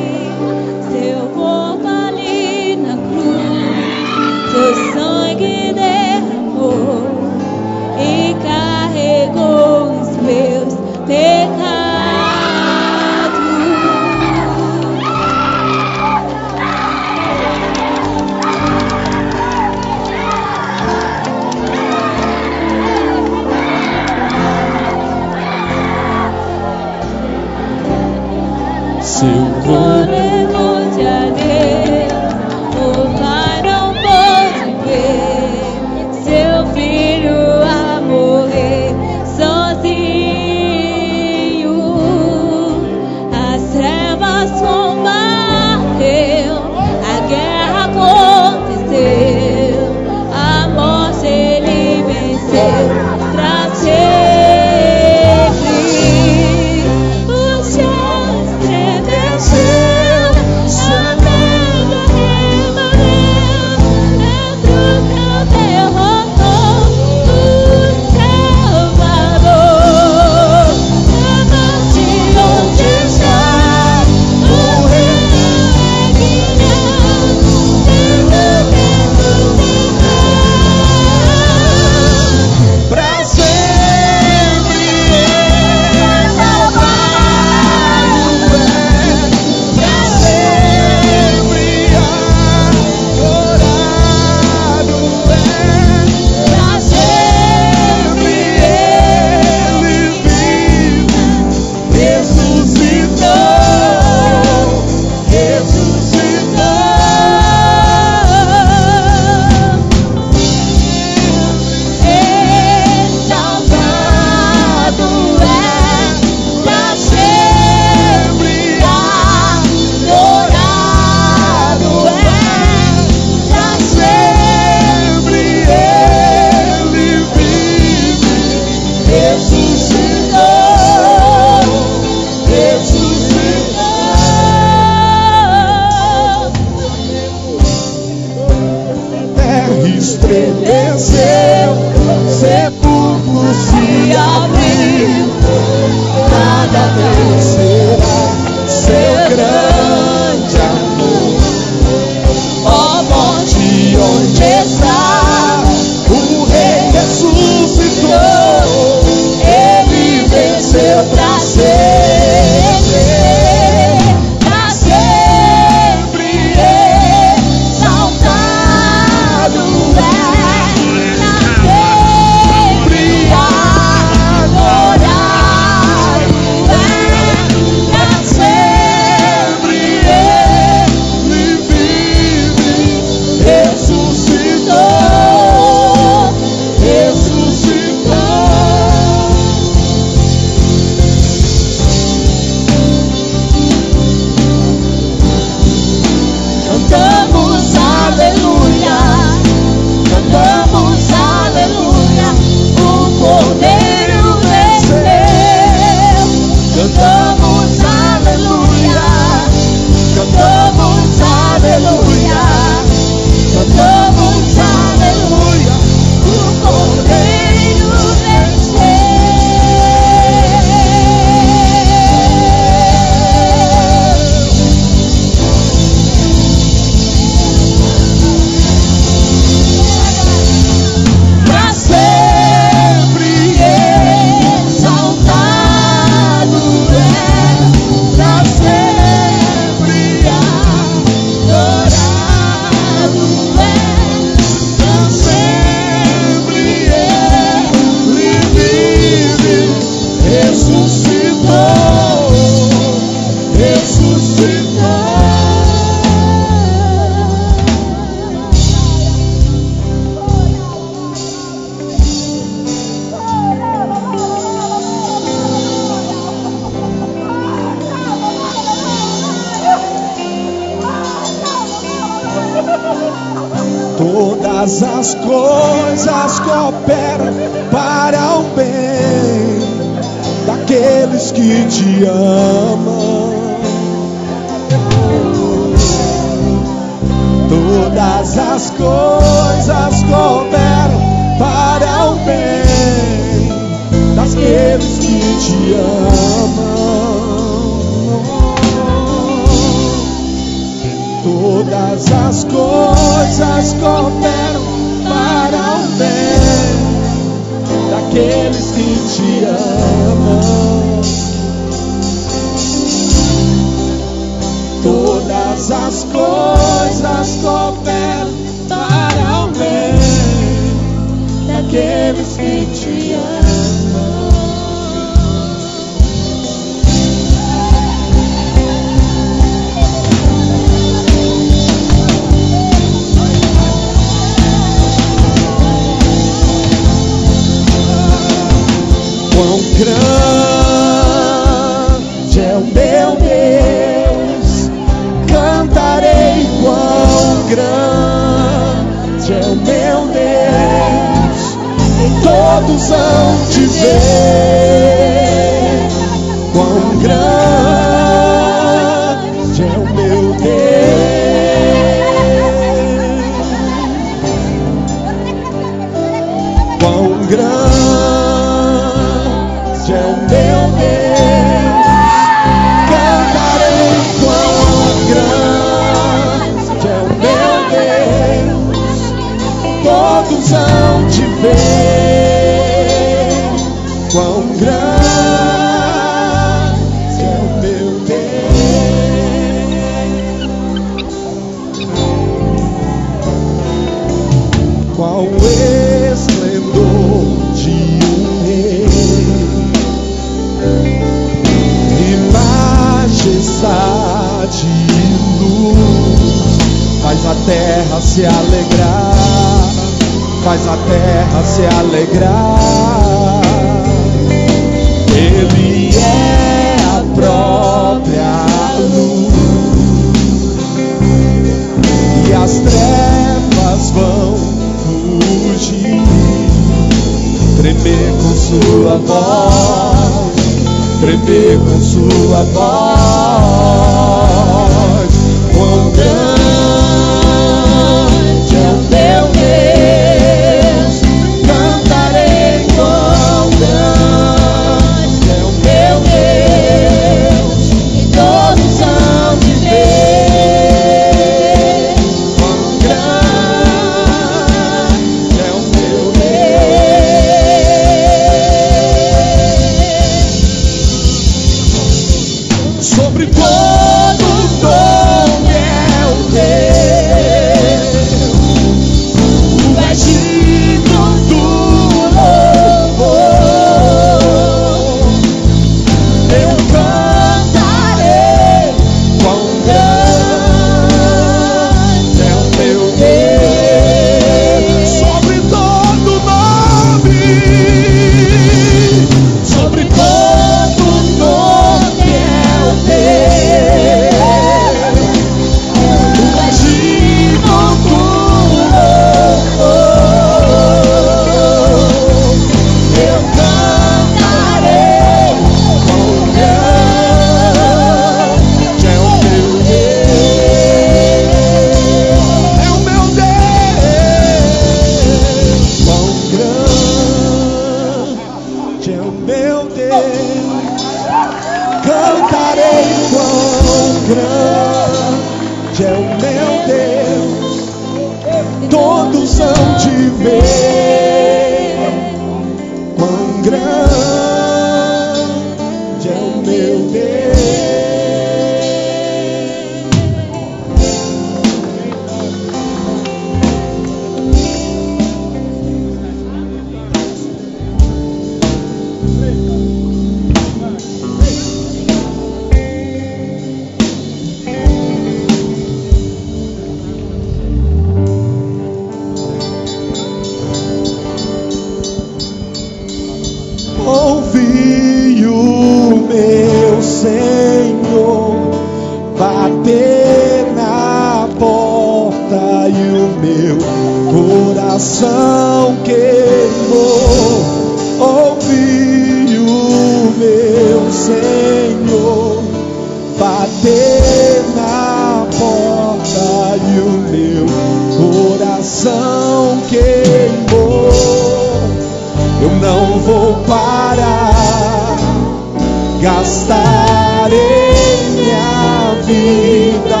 Speaker 4: estar minha vida.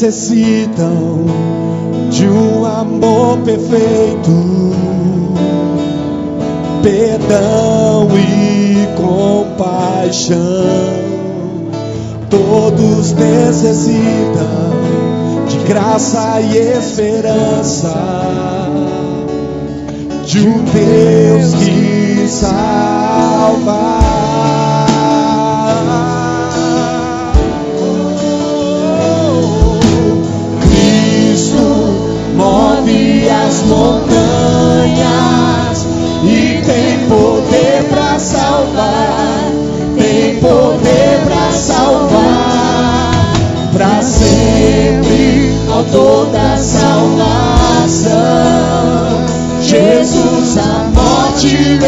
Speaker 4: necessitam de um amor perfeito, perdão e compaixão. Todos necessitam de graça e esperança, de um Deus que salva.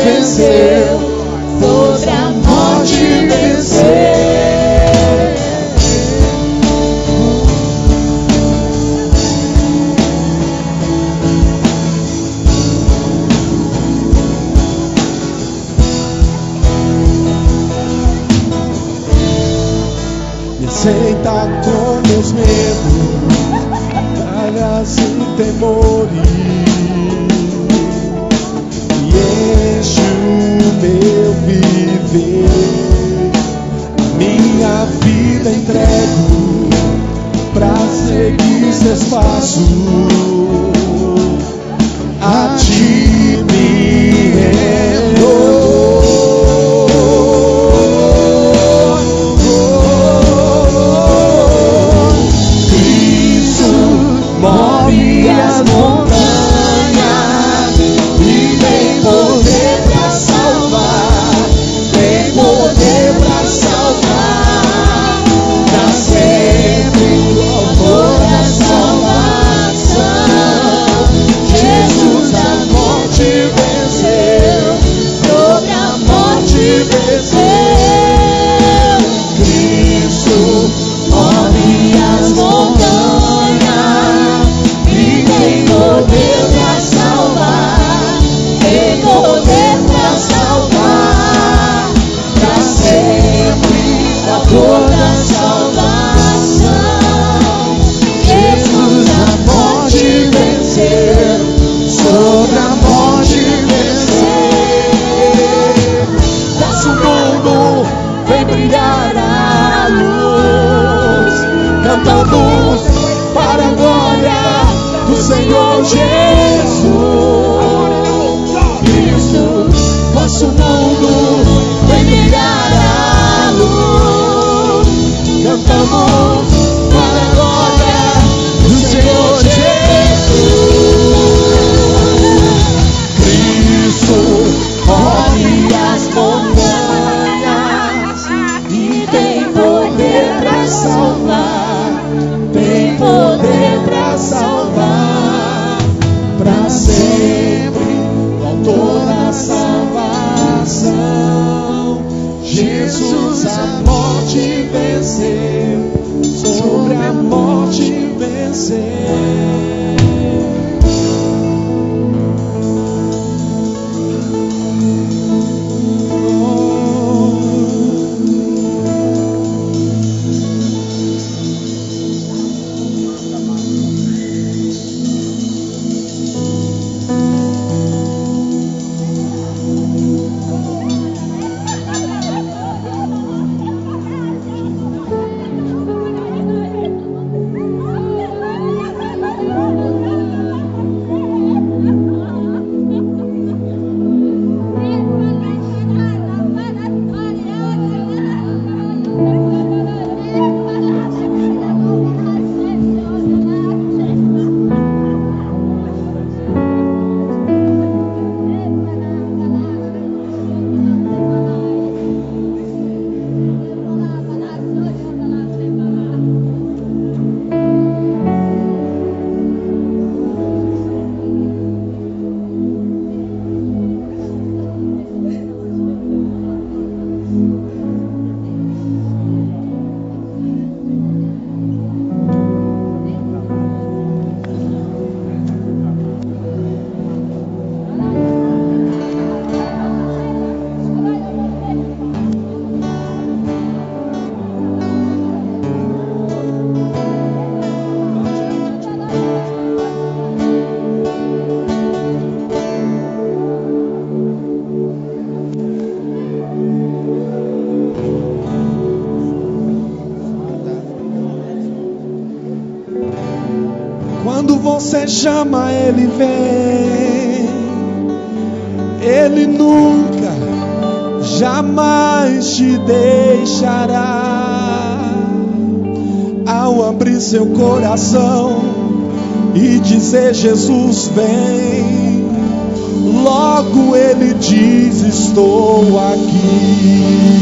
Speaker 4: venceu, toda a morte venceu. Me aceita com meus medos, tragas e temores. deixei espaço. você chama, ele vem. Ele nunca, jamais te deixará. Ao abrir seu coração e dizer: Jesus, vem. Logo ele diz: Estou aqui.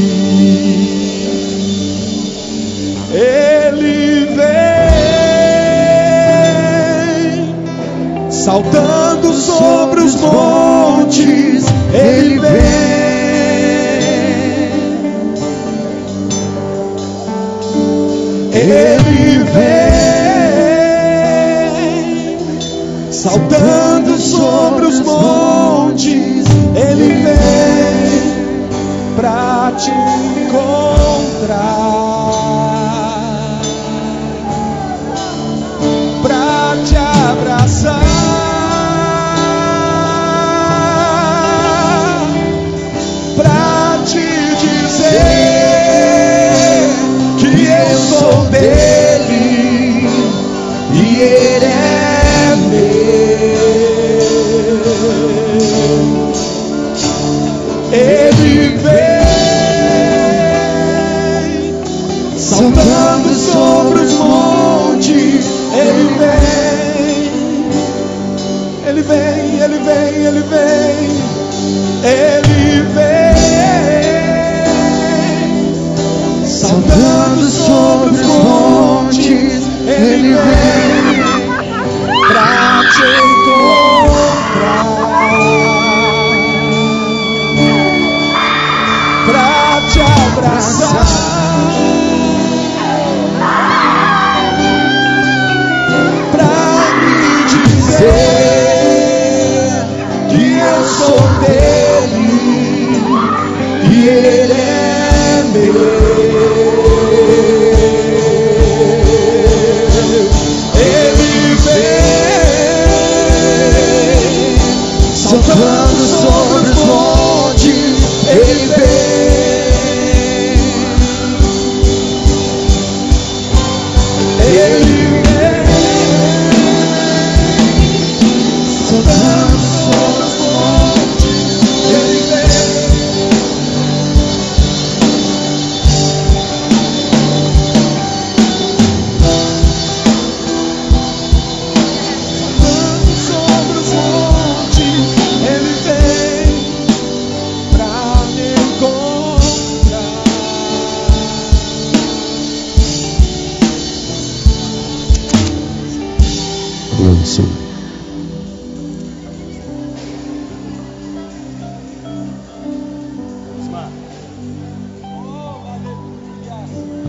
Speaker 4: saltando sobre os montes, ele vem. Ele vem, saltando sobre os montes, ele vem para te encontrar.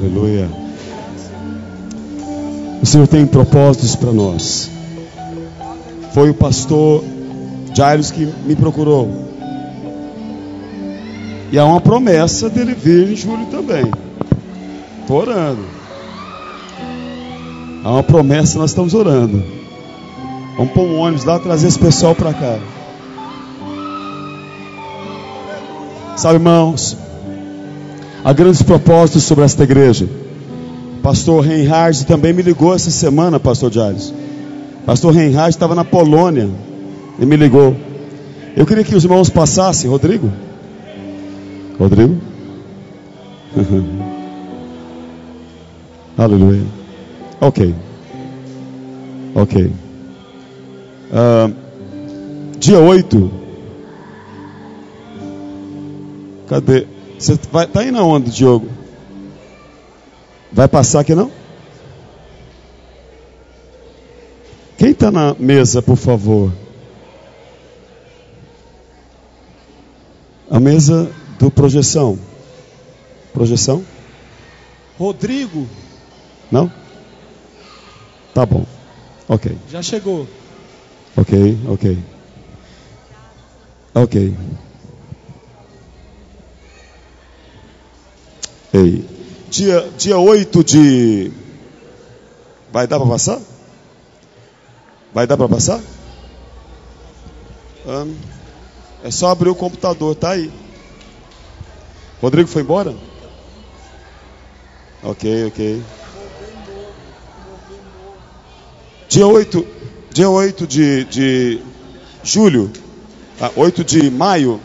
Speaker 1: Aleluia. O Senhor tem propósitos para nós. Foi o pastor Jairus que me procurou. E há uma promessa dele vir em julho também. Estou orando. Há uma promessa, nós estamos orando. Vamos pôr um ônibus lá trazer esse pessoal para cá. Sabe, irmãos, há grandes propósitos sobre esta igreja. Pastor Reinhard também me ligou essa semana, Pastor Jairus. Pastor Reinhard estava na Polônia e me ligou. Eu queria que os irmãos passassem, Rodrigo. Rodrigo? Aleluia. Ok. Ok. Uh, dia 8. Cadê? Você vai, tá indo aonde, Diogo? Vai passar aqui não? Quem está na mesa, por favor? A mesa do projeção. Projeção?
Speaker 6: Rodrigo,
Speaker 1: Não? Tá bom. Ok.
Speaker 6: já chegou.
Speaker 1: Ok, ok. Ok. Ei. Dia, dia 8 de. Vai dar para passar? Vai dar para passar? Ahn, é só abrir o computador, tá aí. Rodrigo foi embora? Ok, ok. Dia 8, dia 8 de, de julho, ah, 8 de maio,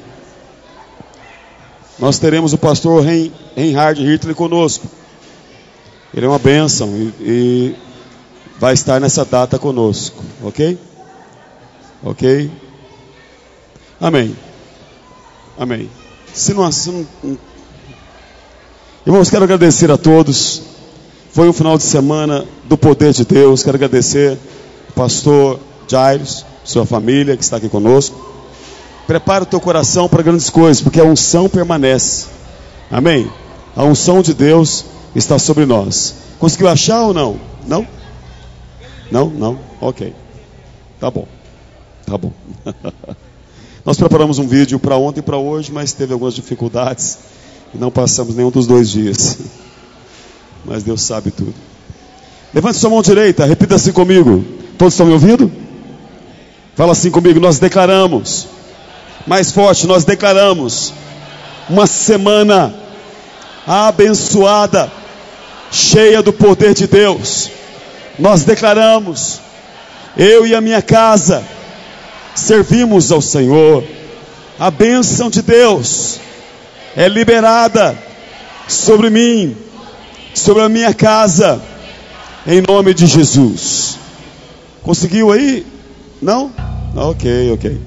Speaker 1: nós teremos o pastor Rein- Reinhard Hitler conosco. Ele é uma bênção e, e vai estar nessa data conosco, ok? Ok? Amém. Amém. Se não, se não, Irmãos, quero agradecer a todos. Foi um final de semana do poder de Deus. Quero agradecer o pastor Jairus, sua família que está aqui conosco. Prepara o teu coração para grandes coisas, porque a unção permanece. Amém? A unção de Deus está sobre nós. Conseguiu achar ou não? Não? Não? Não? Ok. Tá bom. Tá bom. Nós preparamos um vídeo para ontem e para hoje, mas teve algumas dificuldades e não passamos nenhum dos dois dias. Mas Deus sabe tudo. Levante sua mão direita, repita assim comigo. Todos estão me ouvindo? Fala assim comigo. Nós declaramos, mais forte, nós declaramos uma semana abençoada, cheia do poder de Deus. Nós declaramos, eu e a minha casa servimos ao Senhor. A bênção de Deus é liberada sobre mim, sobre a minha casa, em nome de Jesus. Conseguiu aí? Não? Ok, ok.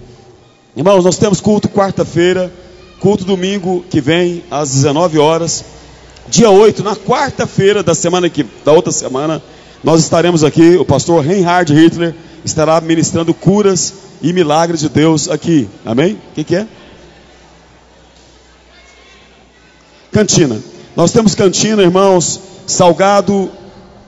Speaker 1: Irmãos, nós temos culto quarta-feira, culto domingo que vem às 19 horas. Dia 8, na quarta-feira da semana que da outra semana, nós estaremos aqui, o pastor Reinhard Hitler estará ministrando curas e milagres de Deus aqui. Amém? O que, que é? Cantina. Nós temos cantina, irmãos, salgado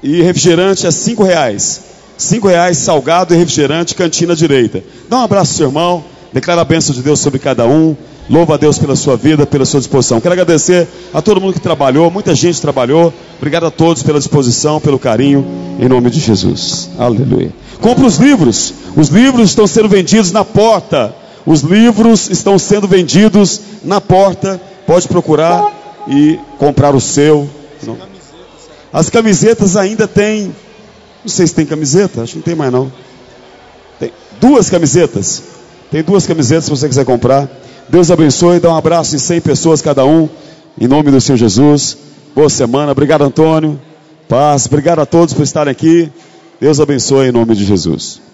Speaker 1: e refrigerante a cinco reais. Cinco reais, salgado e refrigerante, cantina direita. Dá um abraço seu irmão, declara a bênção de Deus sobre cada um. Louva a Deus pela sua vida, pela sua disposição. Quero agradecer a todo mundo que trabalhou, muita gente trabalhou. Obrigado a todos pela disposição, pelo carinho, em nome de Jesus. Aleluia. Compre os livros. Os livros estão sendo vendidos na porta. Os livros estão sendo vendidos na porta. Pode procurar e comprar o seu. As camisetas ainda tem. Não sei se tem camiseta, acho que não tem mais não. Tem duas camisetas. Tem duas camisetas se você quiser comprar. Deus abençoe, dá um abraço em 100 pessoas cada um. Em nome do Senhor Jesus. Boa semana. Obrigado, Antônio. Paz. Obrigado a todos por estarem aqui. Deus abençoe em nome de Jesus.